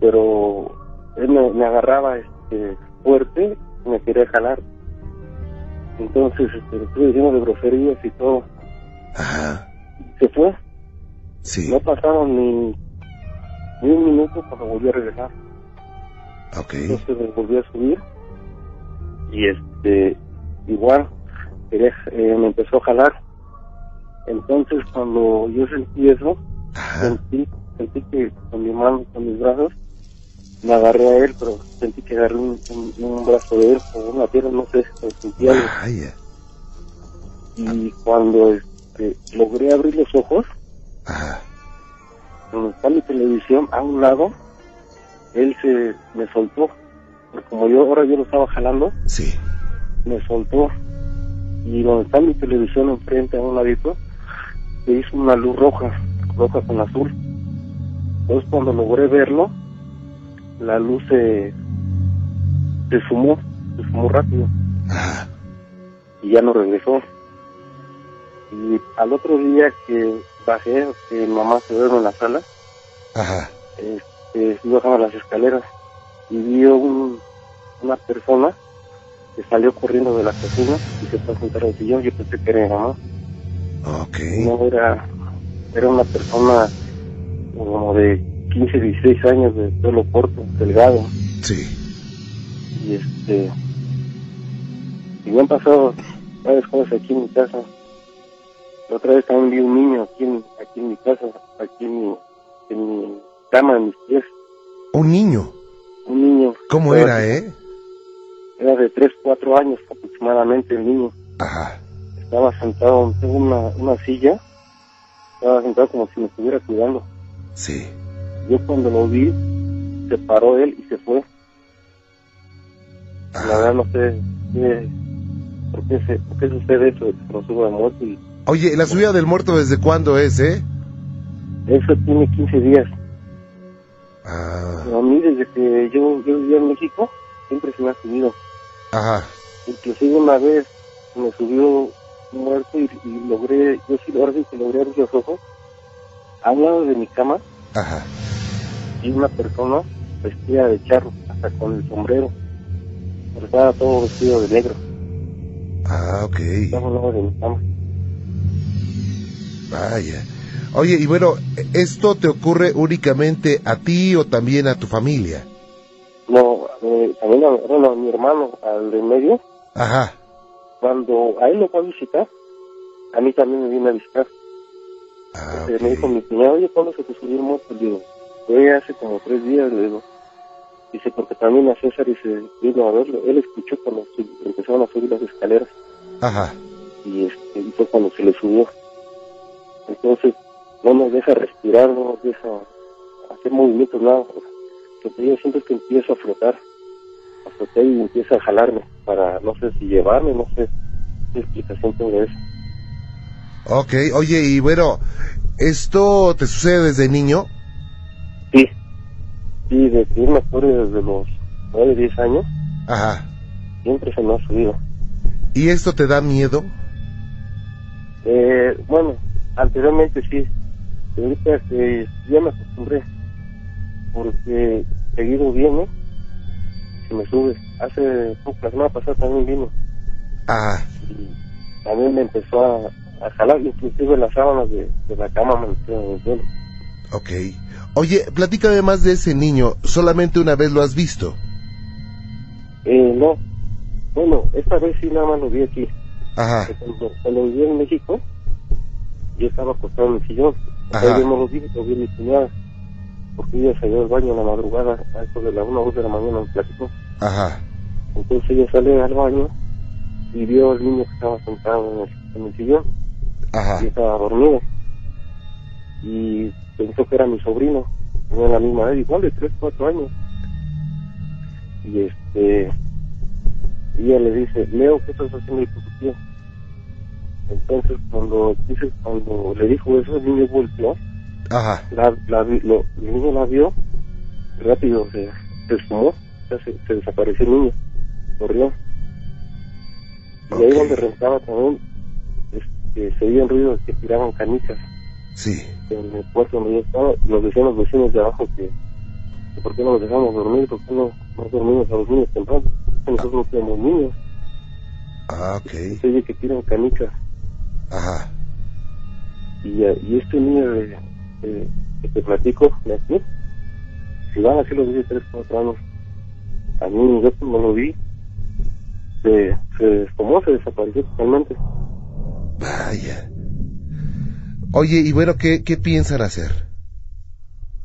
Pero él me, me agarraba este, fuerte y me quería jalar. Entonces este, estuve diciendo de groserías y todo. Ajá. Se fue. Sí. No pasaron ni, ni un minuto cuando volví a regresar. Ok. Entonces me volví a subir. Y este, igual, quería, eh, me empezó a jalar. Entonces cuando yo sentí eso, Ajá. sentí, sentí que con mi mano, con mis brazos, me agarré a él, pero sentí que agarré un, un- un brazo de él o una pierna, no sé, sentí algo. Vaya. Y cuando este, logré abrir los ojos, Ajá. donde está mi televisión, a un lado, él se me soltó. Porque como yo ahora yo lo estaba jalando, Sí. me soltó. Y donde está mi televisión enfrente, a un ladito, se hizo una luz roja, roja con azul. Entonces cuando logré verlo, la luz se, se sumó, se sumó rápido Ajá. y ya no regresó. Y al otro día que bajé, que mamá se duerme en la sala, Ajá. este, bajando las escaleras y vi un, una persona que salió corriendo de la cocina y se fue a sentar al sillón. Yo pensé que era mi mamá. Ok. No era, era una persona como de 15, 16 años, de pelo corto, delgado. Sí. Y este, y me han pasado varias cosas aquí en mi casa. La otra vez también vi un niño aquí en, aquí en mi casa, aquí en mi, en mi cama, en mis pies. Un niño. Un niño. ¿Cómo era, eh? Era de 3, 4 años aproximadamente el niño. Ajá. Estaba sentado, tengo una, una silla, estaba sentado como si me estuviera cuidando. Sí. Yo cuando lo vi, se paró él y se fue. La verdad no sé por, qué se, por qué sucede eso nos suba de muerte. Y Oye, ¿la subida del muerto desde cuándo es, eh? eso tiene 15 días. Ah. Pero a mí desde que yo, yo vivía en México, siempre se me ha subido. Ajá. Inclusive una vez me subió un muerto y, y logré, yo sí, ahora sí que logré abrir los ojos. A un lado de mi cama Ajá. Y una persona vestida de charro, hasta con el sombrero. Pero estaba todo vestido de negro. Ah, ok. Estaba lado de mi cama. Vaya. Oye, y bueno, ¿esto te ocurre únicamente a ti o también a tu familia? No, eh, también a, bueno, a mi hermano, al de en medio, Ajá. cuando a él lo fue a visitar, a mí también me vino a visitar. Ah, Eh, Me dijo mi cuñado, oye, ¿cuándo se te subió el digo, fue hace como tres días, le digo. Dice, porque también a César se vino a verlo. Él escuchó cuando empezaron a subir las escaleras. Ajá. Y, este, y fue cuando se le subió. Entonces, no nos deja respirar, no nos deja hacer movimientos, nada. Lo que yo siento es que empiezo a flotar. A flotar y empieza a jalarme para, no sé si llevarme, no sé qué explicación tengo eso. Ok, oye, y bueno, ¿esto te sucede desde niño? Sí, me acuerdo desde los 9, 10 años, Ajá. siempre se me ha subido. ¿Y esto te da miedo? Eh, bueno, anteriormente sí, pero ahorita que ya me acostumbré, porque seguido viene, se me sube. Hace poco, la semana pasada también vino, Ah, y también me empezó a, a jalar, inclusive las sábanas de, de la cama me metieron en el suelo. Ok. Oye, platícame más de ese niño. ¿Solamente una vez lo has visto? Eh, no, bueno, esta vez sí nada más lo vi aquí. Ajá, Cuando, cuando viví en México, yo estaba acostado en el sillón. Ajá. Yo no lo vi, lo vi en mi. Porque ella salió al baño en la madrugada, a eso de la una o dos de la mañana me platicó. ajá, Entonces ella sale al baño y vio al niño que estaba sentado en el, en el sillón ajá. y estaba dormido. Y pensó que era mi sobrino, tenía la misma edad, igual de 3, 4 años. Y este, y ella le dice, Leo, ¿qué estás haciendo ahí con tu tío? Entonces cuando dice, cuando le dijo eso, el niño volteó, Ajá, la, la, lo- el niño la vio, rápido se, se esfumó, sea, se, se desapareció el niño, corrió. Y ahí donde rentaba también, este, se oían ruidos que tiraban canicas sí. en el puerto donde yo estaba, nos decían los vecinos de abajo que, que por qué no los dejamos dormir, por qué no, no dormimos a los niños temprano, nosotros no tenemos niños, Ah, ok. se oye que tiran canicas, Ajá, y, eh, y este niño de, de- que te platico de aquí, si van así los 10, 3, 4 años, a mí yo como lo vi, se, se descomó, se desapareció totalmente. vaya. Oye, y bueno, ¿qué, qué piensan hacer?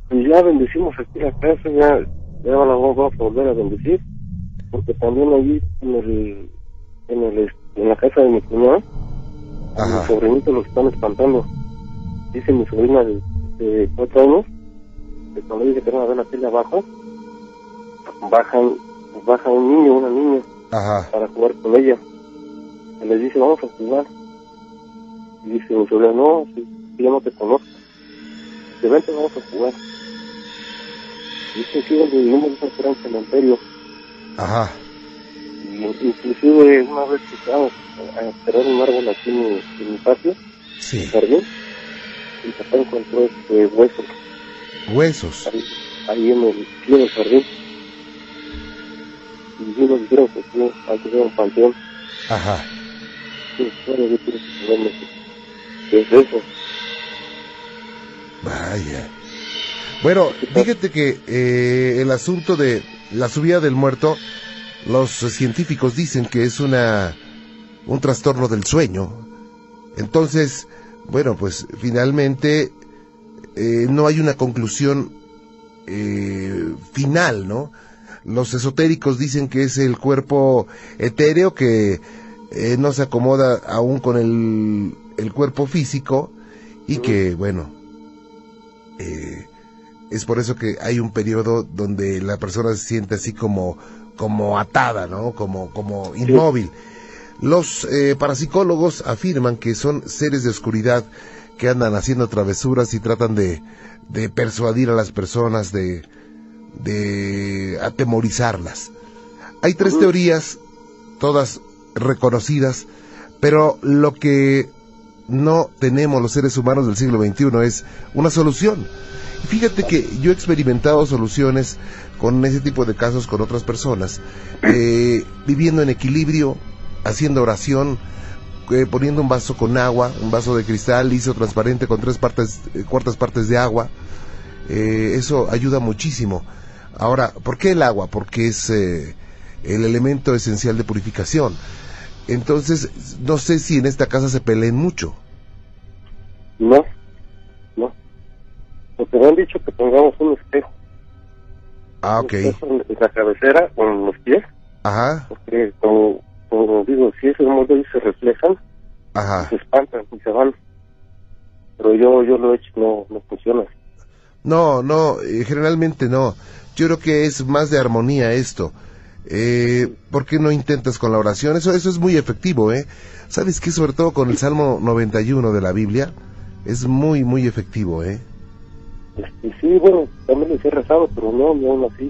Y ya bendecimos aquí la casa, ya, ya la vamos a volver a bendecir, porque también allí en el, en el, en la casa de mi cuñada, a Ajá. mi sobrinito los están espantando. Dice mi sobrina de, de cuatro años, que cuando dice que van a ver la tele abajo, bajan, baja un niño, una niña, Ajá, para jugar con ella. Y les dice, vamos a jugar. Y dice mi sobrina, no, si, yo no te conozco. Dice, vente, vamos a jugar. Dice, aquí donde vivimos es un cementerio. ajá, Y inclusive una vez que estábamos a esperar un árbol aquí en mi, en mi patio, sí. jardín, mi papá encontró este hueso Huesos. ahí, ahí en el pie del jardín. Y nos dijeron que sí, hay que un panteón. Ajá. Sí, bueno, yo quiero saberme qué es eso. Vaya. Bueno, fíjate que eh, el asunto de la subida del muerto, los científicos dicen que es una un trastorno del sueño. Entonces, bueno, pues finalmente eh, no hay una conclusión eh, final, ¿no? Los esotéricos dicen que es el cuerpo etéreo que eh, no se acomoda aún con el, el cuerpo físico y que, bueno, eh, es por eso que hay un periodo donde la persona se siente así como, como atada, ¿no? Como, como inmóvil. Los eh, parapsicólogos afirman que son seres de oscuridad que andan haciendo travesuras y tratan de, de persuadir a las personas, de, de atemorizarlas. Hay tres teorías, todas reconocidas, pero lo que no tenemos los seres humanos del siglo XXI es una solución. Fíjate que yo he experimentado soluciones con ese tipo de casos con otras personas, eh, viviendo en equilibrio, haciendo oración, eh, poniendo un vaso con agua, un vaso de cristal liso, transparente, con tres partes, eh, cuartas partes de agua. Eh, eso ayuda muchísimo. Ahora, ¿por qué el agua? Porque es el elemento esencial de purificación. Entonces, no sé si en esta casa se peleen mucho. No, no. Porque me han dicho que pongamos un espejo. Ah, ok. Un en la cabecera o en los pies. Ajá, Porque, como, como digo, si esos modelos se reflejan, ajá. se espantan y se van. Pero yo yo lo he hecho, no, no funciona. No, no, eh, generalmente no. Yo creo que es más de armonía esto. Eh, ¿Por qué no intentas con la oración? Eso, eso es muy efectivo, ¿eh? ¿Sabes qué? Sobre todo con el Salmo 91 de la Biblia, es muy, muy efectivo, ¿eh? Sí, bueno, también les he rezado, pero no, no aún así.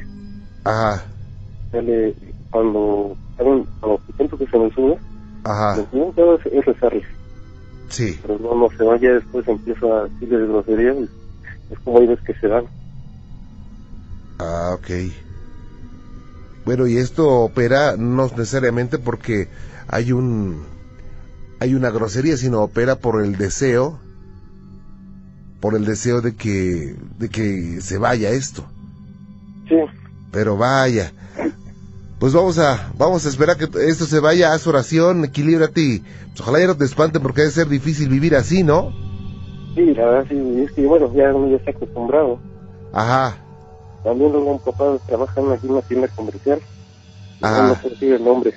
Ajá, le- cuando, cuando, cuando siento que se me sube, ajá, lo primero que hago es, es rezarles. sí, Pero no, no se va, ya después empiezo a decirles groserías. Es como hay veces que se dan. ah, ok. Bueno, y esto opera no necesariamente porque hay un, hay una grosería, sino opera por el deseo, por el deseo de que, de que se vaya esto. Sí, Pero vaya. Pues vamos a, vamos a esperar que esto se vaya, haz oración, equilíbrate y pues, ojalá ya no te espanten porque debe ser difícil vivir así, ¿no? sí, la verdad sí, es que bueno, ya uno ya está acostumbrado. Ajá, También luego un papá trabaja en una tienda comercial. Ah. No, sé decir el nombre.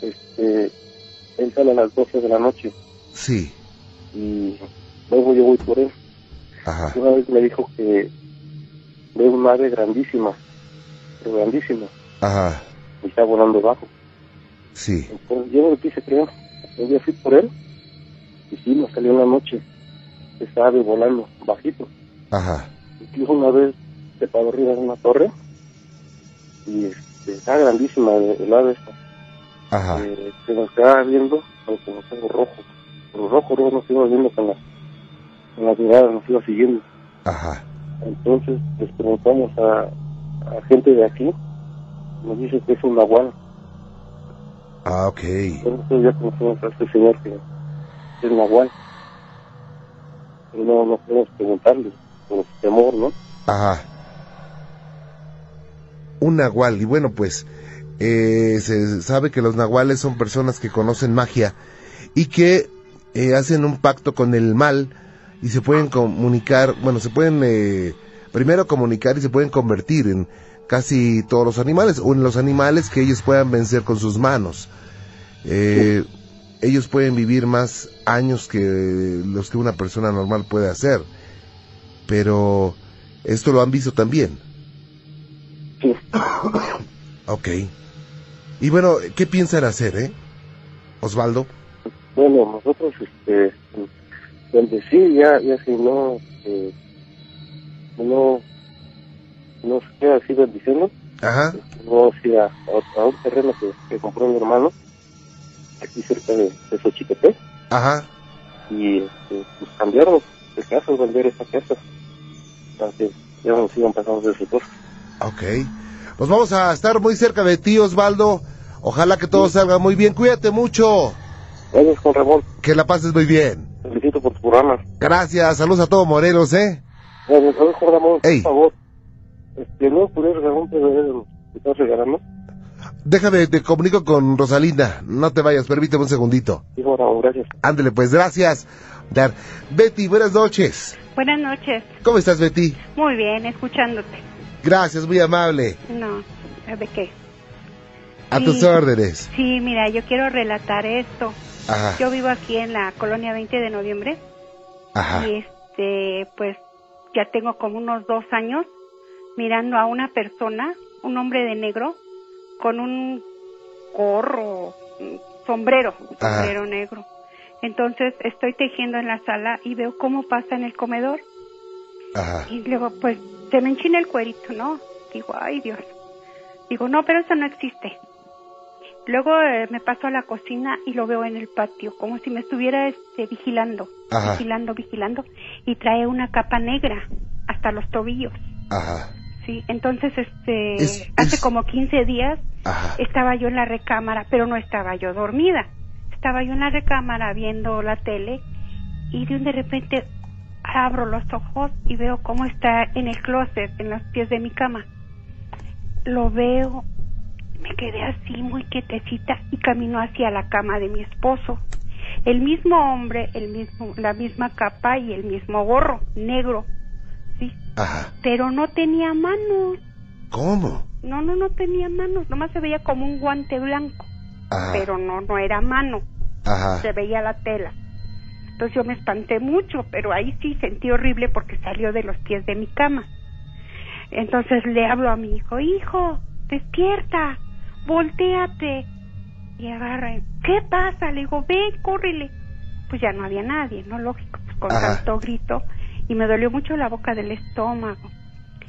Este, él sale a las 12 de la noche sí, y luego yo voy por él. ajá, Una vez me dijo que ve un ave grandísima, pero grandísima, ajá, y está volando bajo. sí, Entonces yo no lo quise creer. Día fui por él y sí, me salió en la noche esa ave volando bajito. ajá, Incluso una vez se paró arriba de una torre y este, está grandísima el, el ave esta. ajá, Eh, se nos quedaba viendo, aunque nos algo rojo. Pero rojo, luego nos iba viendo con la, con la mirada, nos iba siguiendo. ajá, Entonces les preguntamos a, a gente de aquí, nos dice que es un nahual. ah, ok, Entonces ya conocemos a este señor que es nahual. Pero no, no podemos preguntarle, por temor, ¿no? ajá. Un nahual, y bueno, pues eh, se sabe que los nahuales son personas que conocen magia y que eh, hacen un pacto con el mal y se pueden comunicar, bueno, se pueden eh, primero comunicar y se pueden convertir en casi todos los animales o en los animales que ellos puedan vencer con sus manos. Eh, ellos pueden vivir más años que los que una persona normal puede hacer, pero esto lo han visto también. Sí. Ok. Y bueno, ¿qué piensan hacer, eh? Osvaldo. Bueno, nosotros, este, donde sí, ya, ya si no, eh, no, no se queda así bendiciendo, Ajá. vamos a ir a, a- un terreno que, que compró mi hermano, aquí cerca de, de Xochitepec, Ajá. y este, pues cambiaron de casa, vender esa casa, que ya nos sigan pasando de su cosa. Ok. Pues vamos a estar muy cerca de ti, Osvaldo. Ojalá que todo salga muy bien. Cuídate mucho. Gracias, Juan Ramón, Que la pases muy bien. felicito por tu programa. Gracias. Saludos a todos Morelos, ¿eh? Gracias, ¿sabes, Juan Ramón, Ey. por favor, este, ¿no de los que estás regalando? Déjame, te comunico con Rosalinda. No te vayas, permíteme un segundito. Sí, Juan Ramón, gracias. Ándele, pues, gracias. Dar. Betty, buenas noches. Buenas noches. ¿Cómo estás, Betty? Muy bien, escuchándote. Gracias, muy amable. No, ¿de qué? A Sí. tus órdenes. Sí, mira, yo quiero relatar esto. Ajá. Yo vivo aquí en la colonia 20 de noviembre Ajá. y este, pues ya tengo como unos dos años mirando a una persona, un hombre de negro, con un gorro, sombrero, Ajá. sombrero negro. Entonces estoy tejiendo en la sala y veo cómo pasa en el comedor Ajá. Y luego, pues, se me enchina el cuerito, ¿no? Digo, ay Dios. Digo, no, pero eso no existe. Luego eh, me paso a la cocina y lo veo en el patio, como si me estuviera este, vigilando, Ajá. vigilando, vigilando, y trae una capa negra hasta los tobillos. Ajá. Sí, entonces, este, Es- hace es- como 15 días Ajá. estaba yo en la recámara, pero no estaba yo dormida. Estaba yo en la recámara viendo la tele y de un de repente abro los ojos y veo cómo está en el closet, en los pies de mi cama. Lo veo, me quedé así muy quietecita y camino hacia la cama de mi esposo. El mismo hombre, el mismo, la misma capa y el mismo gorro negro. Sí, Ajá. pero no tenía manos. ¿Cómo? No, no, no tenía manos, nomás se veía como un guante blanco, Ajá. pero no, no era mano, Ajá. se veía la tela. Entonces yo me espanté mucho, pero ahí sí sentí horrible porque salió de los pies de mi cama. Entonces le hablo a mi hijo, hijo, despierta, volteate. Y agarra, ¿qué pasa? Le digo, ve, córrele. Pues ya no había nadie, ¿no? Lógico, pues con Ajá. tanto grito. Y me dolió mucho la boca del estómago.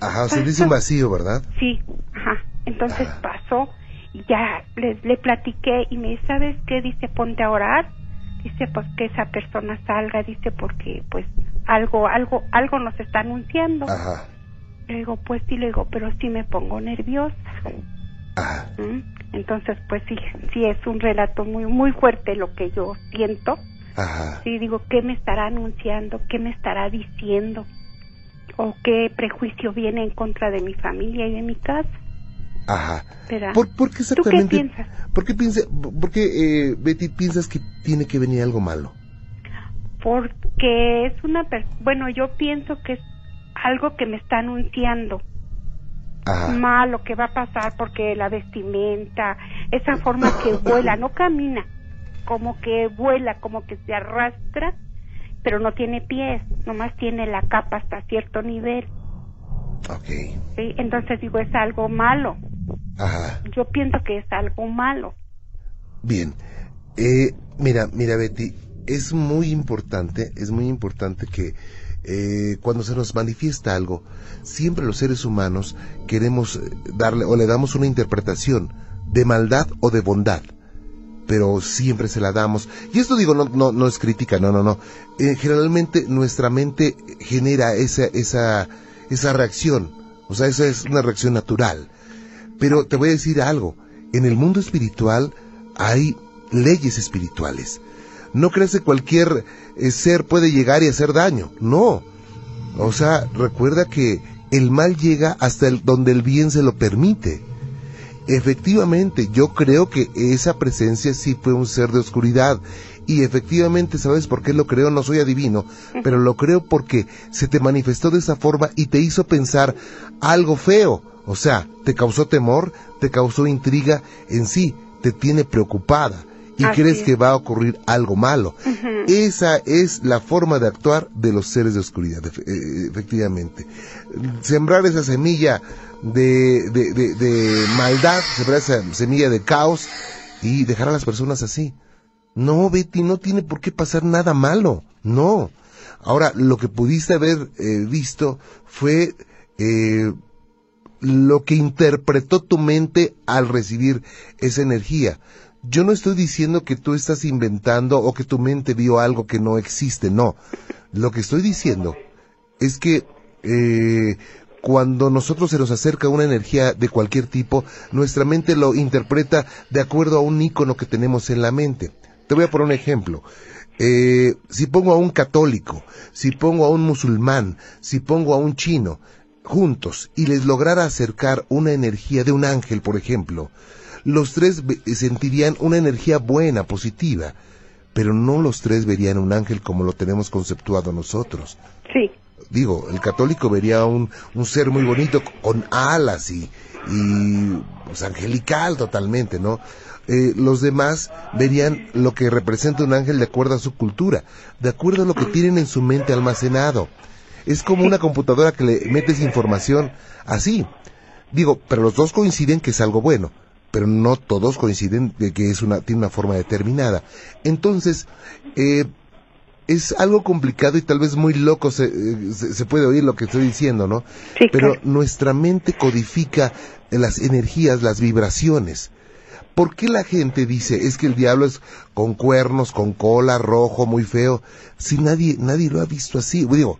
Ajá, o sea, dice un vacío, ¿verdad? Sí, ajá. Entonces Ajá. pasó y ya le, le platiqué y me dice, ¿sabes qué? Dice, ponte a orar. Dice, pues que esa persona salga, dice, porque pues algo, algo, algo nos está anunciando. Ajá. Le digo, pues sí, le digo, pero sí me pongo nerviosa. Ajá. ¿Mm? Entonces, pues sí, sí es un relato muy, muy fuerte lo que yo siento. Ajá. Sí, digo, ¿qué me estará anunciando? ¿Qué me estará diciendo? ¿O qué prejuicio viene en contra de mi familia y de mi casa? Ajá. ¿Por, por qué ¿Tú qué exactamente? piensas? ¿Por qué, piensa, por qué eh, Betty, piensas que tiene que venir algo malo? Porque es una... per- Bueno, yo pienso que es algo que me está anunciando. Ajá. malo que va a pasar porque la vestimenta, esa forma que [COUGHS] vuela, no camina, como que vuela, como que se arrastra, pero no tiene pies, nomás tiene la capa hasta cierto nivel. Ok. ¿sí? Entonces digo, es algo malo. Ajá. Yo pienso que es algo malo. Bien. Eh, mira, mira, Betty, es muy importante, es muy importante que eh, cuando se nos manifiesta algo, siempre los seres humanos queremos eh, darle o le damos una interpretación de maldad o de bondad. Pero siempre se la damos. Y esto digo, no, no, no es crítica, no, no, no. Eh, generalmente nuestra mente genera esa, esa, esa reacción. O sea, esa es una reacción natural. Pero te voy a decir algo. En el mundo espiritual hay leyes espirituales. No creas que cualquier eh, ser puede llegar y hacer daño. No. O sea, recuerda que el mal llega hasta el, donde el bien se lo permite. Efectivamente, yo creo que esa presencia sí fue un ser de oscuridad. Y efectivamente, ¿sabes por qué lo creo? No soy adivino, pero lo creo porque se te manifestó de esa forma y te hizo pensar algo feo. O sea, te causó temor, te causó intriga en sí, te tiene preocupada y Así crees es. que va a ocurrir algo malo. Esa es la forma de actuar de los seres de oscuridad, eh, efectivamente. Sembrar esa semilla de, de, de- de maldad, sembrar esa semilla de caos y dejar a las personas así. No, Betty, no tiene por qué pasar nada malo. No. Ahora, lo que pudiste haber eh, visto fue eh, lo que interpretó tu mente al recibir esa energía. Yo no estoy diciendo que tú estás inventando o que tu mente vio algo que no existe, no. Lo que estoy diciendo es que eh, cuando nosotros se nos acerca una energía de cualquier tipo, nuestra mente lo interpreta de acuerdo a un icono que tenemos en la mente. Te voy a poner un ejemplo. Eh, si pongo a un católico, si pongo a un musulmán, si pongo a un chino, juntos, y les lograra acercar una energía de un ángel, por ejemplo, los tres sentirían una energía buena, positiva, pero no los tres verían un ángel como lo tenemos conceptuado nosotros. Sí, Digo, el católico vería un, un ser muy bonito con alas y, y pues, angelical totalmente, ¿no? Eh, los demás verían lo que representa un ángel de acuerdo a su cultura, de acuerdo a lo que tienen en su mente almacenado. Es como una computadora que le metes información así. Digo, pero los dos coinciden que es algo bueno, pero no todos coinciden de que es una, tiene una forma determinada. Entonces, eh, es algo complicado y tal vez muy loco se, eh, se, se puede oír lo que estoy diciendo, ¿no? sí, Pero claro. nuestra mente codifica las energías, las vibraciones. ¿Por qué la gente dice es que el diablo es con cuernos, con cola, rojo, muy feo? Si nadie, nadie lo ha visto así. Digo,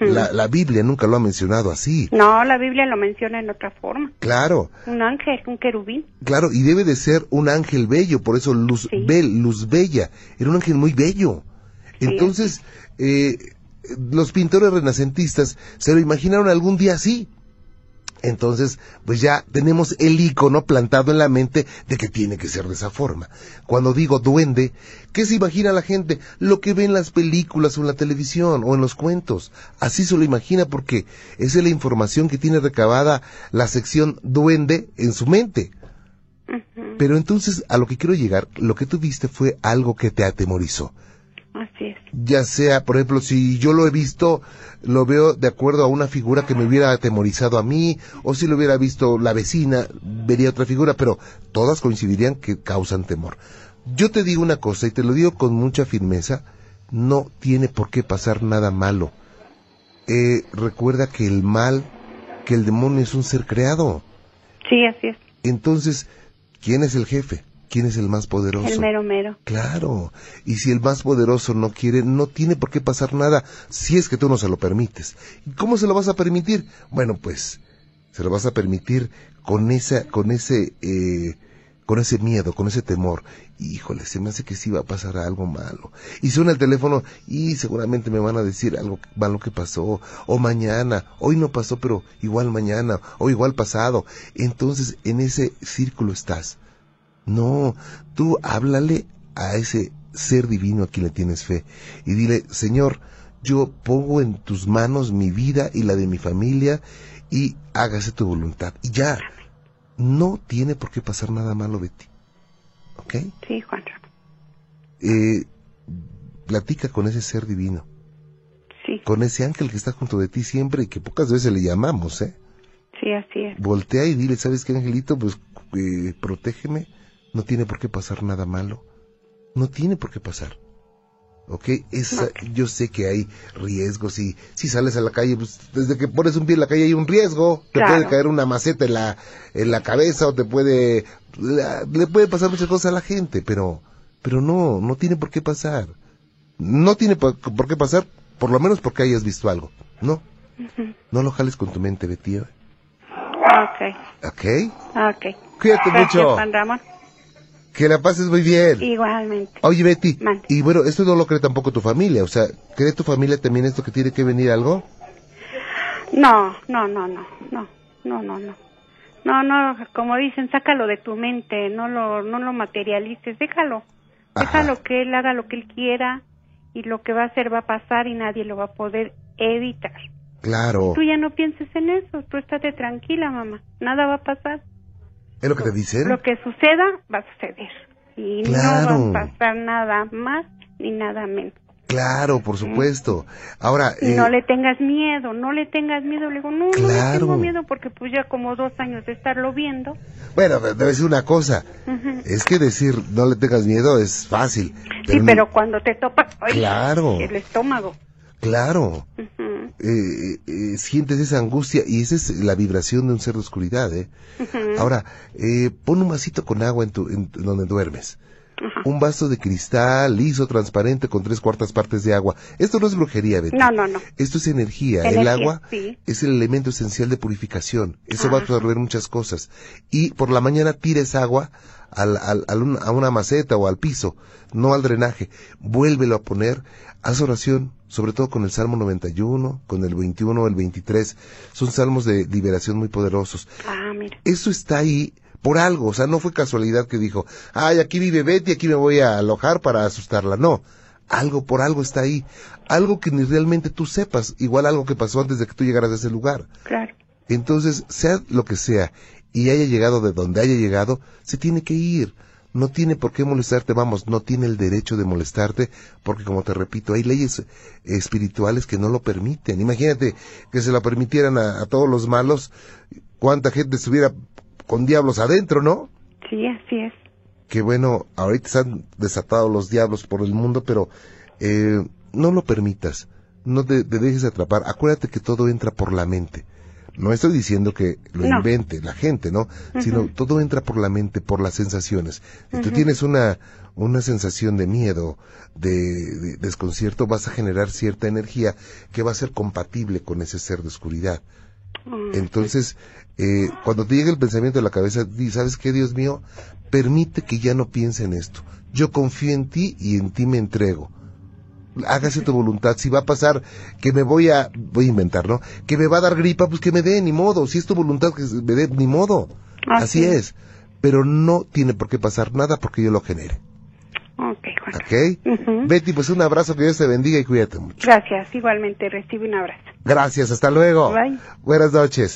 La, la Biblia nunca lo ha mencionado así. No, la Biblia lo menciona en otra forma. Claro, Un ángel, un querubín. claro, y debe de ser un ángel bello, por eso luz Sí. bel, luz bella. Era un ángel muy bello. Sí, Entonces, eh, los pintores renacentistas se lo imaginaron algún día así. Entonces, pues ya tenemos el icono plantado en la mente de que tiene que ser de esa forma. Cuando digo duende, ¿qué se imagina la gente? Lo que ve en las películas o en la televisión o en los cuentos. Así se lo imagina porque esa es la información que tiene recabada la sección duende en su mente. Pero entonces, a lo que quiero llegar, lo que tú viste fue algo que te atemorizó. Así es. Ya sea, por ejemplo, si yo lo he visto, lo veo de acuerdo a una figura que me hubiera atemorizado a mí, o si lo hubiera visto la vecina, vería otra figura, pero todas coincidirían que causan temor. Yo te digo una cosa, y te lo digo con mucha firmeza, no tiene por qué pasar nada malo. Eh, recuerda que el mal, que el demonio es un ser creado. Sí, así es. Entonces, ¿quién es el jefe? ¿Quién es el más poderoso? El mero mero. Claro. Y si el más poderoso no quiere, no tiene por qué pasar nada si es que tú no se lo permites. ¿Y cómo se lo vas a permitir? Bueno, pues se lo vas a permitir con esa, con ese, eh, con ese miedo, con ese temor. Híjole, se me hace que sí va a pasar algo malo. Y suena el teléfono y seguramente me van a decir algo malo que pasó. O mañana, hoy no pasó, pero igual mañana, o igual pasado. Entonces en ese círculo estás. No, tú háblale a ese ser divino a quien le tienes fe y dile, Señor, yo pongo en tus manos mi vida y la de mi familia y hágase tu voluntad. Y ya, no tiene por qué pasar nada malo, Betty. ¿Ok? Sí, Juan. Eh, platica con ese ser divino. Sí. Con ese ángel que está junto de ti siempre y que pocas veces le llamamos, ¿eh? Sí, así es. Voltea y dile, ¿sabes qué, angelito? Pues eh, protégeme no tiene por qué pasar nada malo. No tiene por qué pasar. ¿Ok? Esa, Yo sé que hay riesgos y si sales a la calle, pues desde que pones un pie en la calle hay un riesgo. Te Claro. puede caer una maceta en la, en la cabeza o te puede... la- le puede pasar muchas cosas a la gente, pero, pero no, no tiene por qué pasar. No tiene por, por qué pasar, por lo menos porque hayas visto algo. No, no lo jales con tu mente, Betty. ¿eh? Ok, ¿Ok? ok. Cuídate Gracias, mucho. Juan Ramón. Que la pases muy bien. Igualmente. Oye, Betty, Mande. y bueno, esto no lo cree tampoco tu familia, o sea, ¿cree tu familia también esto que tiene que venir algo? No, no, no, no, no, no, no, no. No, no, como dicen, sácalo de tu mente, no lo, no lo materialices, déjalo. Ajá. Déjalo que él haga lo que él quiera y lo que va a hacer va a pasar y nadie lo va a poder evitar. Claro, Tú ya no pienses en eso, tú estate tranquila, mamá, nada va a pasar. Es lo que te dicen. Lo que suceda va a suceder y Claro. no va a pasar nada más ni nada menos. Claro, por supuesto. Ahora, Y eh, no le tengas miedo, no le tengas miedo. Le digo, no, no le Claro. tengo miedo porque pues ya como dos años de estarlo viendo. bueno, debe decir una cosa, Ujú. es que decir no le tengas miedo es fácil. Sí, pero cuando te topas, ay, Claro. el estómago. Claro, Ujú, eh, eh, sientes esa angustia y esa es la vibración de un ser de oscuridad, ¿eh? Ahora, eh, pon un vasito con agua en, tu, en donde duermes. Un vaso de cristal liso, transparente, con tres cuartas partes de agua. Esto no es brujería, Betty. No, no, no. Esto es energía. El agua sí. es el elemento esencial de purificación. Eso va a absorber muchas cosas. Y por la mañana tires agua al, al- a una maceta o al piso, no al drenaje. Vuélvelo a poner. Haz oración, sobre todo con el Salmo 91, con el 21 o el 23. Son salmos de liberación muy poderosos. Ah, mira. Eso está ahí por algo, o sea, no fue casualidad que dijo, ay, aquí vive Betty, aquí me voy a alojar para asustarla, no. Algo por algo está ahí, algo que ni realmente tú sepas, igual algo que pasó antes de que tú llegaras a ese lugar. Claro. Entonces, sea lo que sea, y haya llegado de donde haya llegado, se tiene que ir. No tiene por qué molestarte, vamos, no tiene el derecho de molestarte, porque como te repito, hay leyes espirituales que no lo permiten. Imagínate que se lo permitieran a, a todos los malos, cuánta gente estuviera con diablos adentro, ¿no? Sí, así es. Que bueno, ahorita se han desatado los diablos por el mundo, pero eh, no lo permitas, no te, te dejes atrapar. Acuérdate que todo entra por la mente. No estoy diciendo que lo No. invente la gente, ¿no? Sino todo entra por la mente, por las sensaciones. Si tú tienes una, una sensación de miedo, de, de desconcierto, vas a generar cierta energía que va a ser compatible con ese ser de oscuridad. Mm. Entonces, eh, cuando te llegue el pensamiento a la cabeza, di, ¿sabes qué, Dios mío? Permite que ya no piense en esto. Yo confío en ti y en ti me entrego. Hágase tu voluntad. Si va a pasar que me voy a, voy a inventar, ¿no? Que me va a dar gripa, pues que me dé, ni modo. Si es tu voluntad que me dé, ni modo. Así Así es. Pero no tiene por qué pasar nada porque yo lo genere. Ok, Juan. ¿Ok? Ujú. Betty, pues un abrazo, que Dios te bendiga y cuídate mucho. Gracias, igualmente recibe un abrazo. Gracias, hasta luego. Bye. Buenas noches.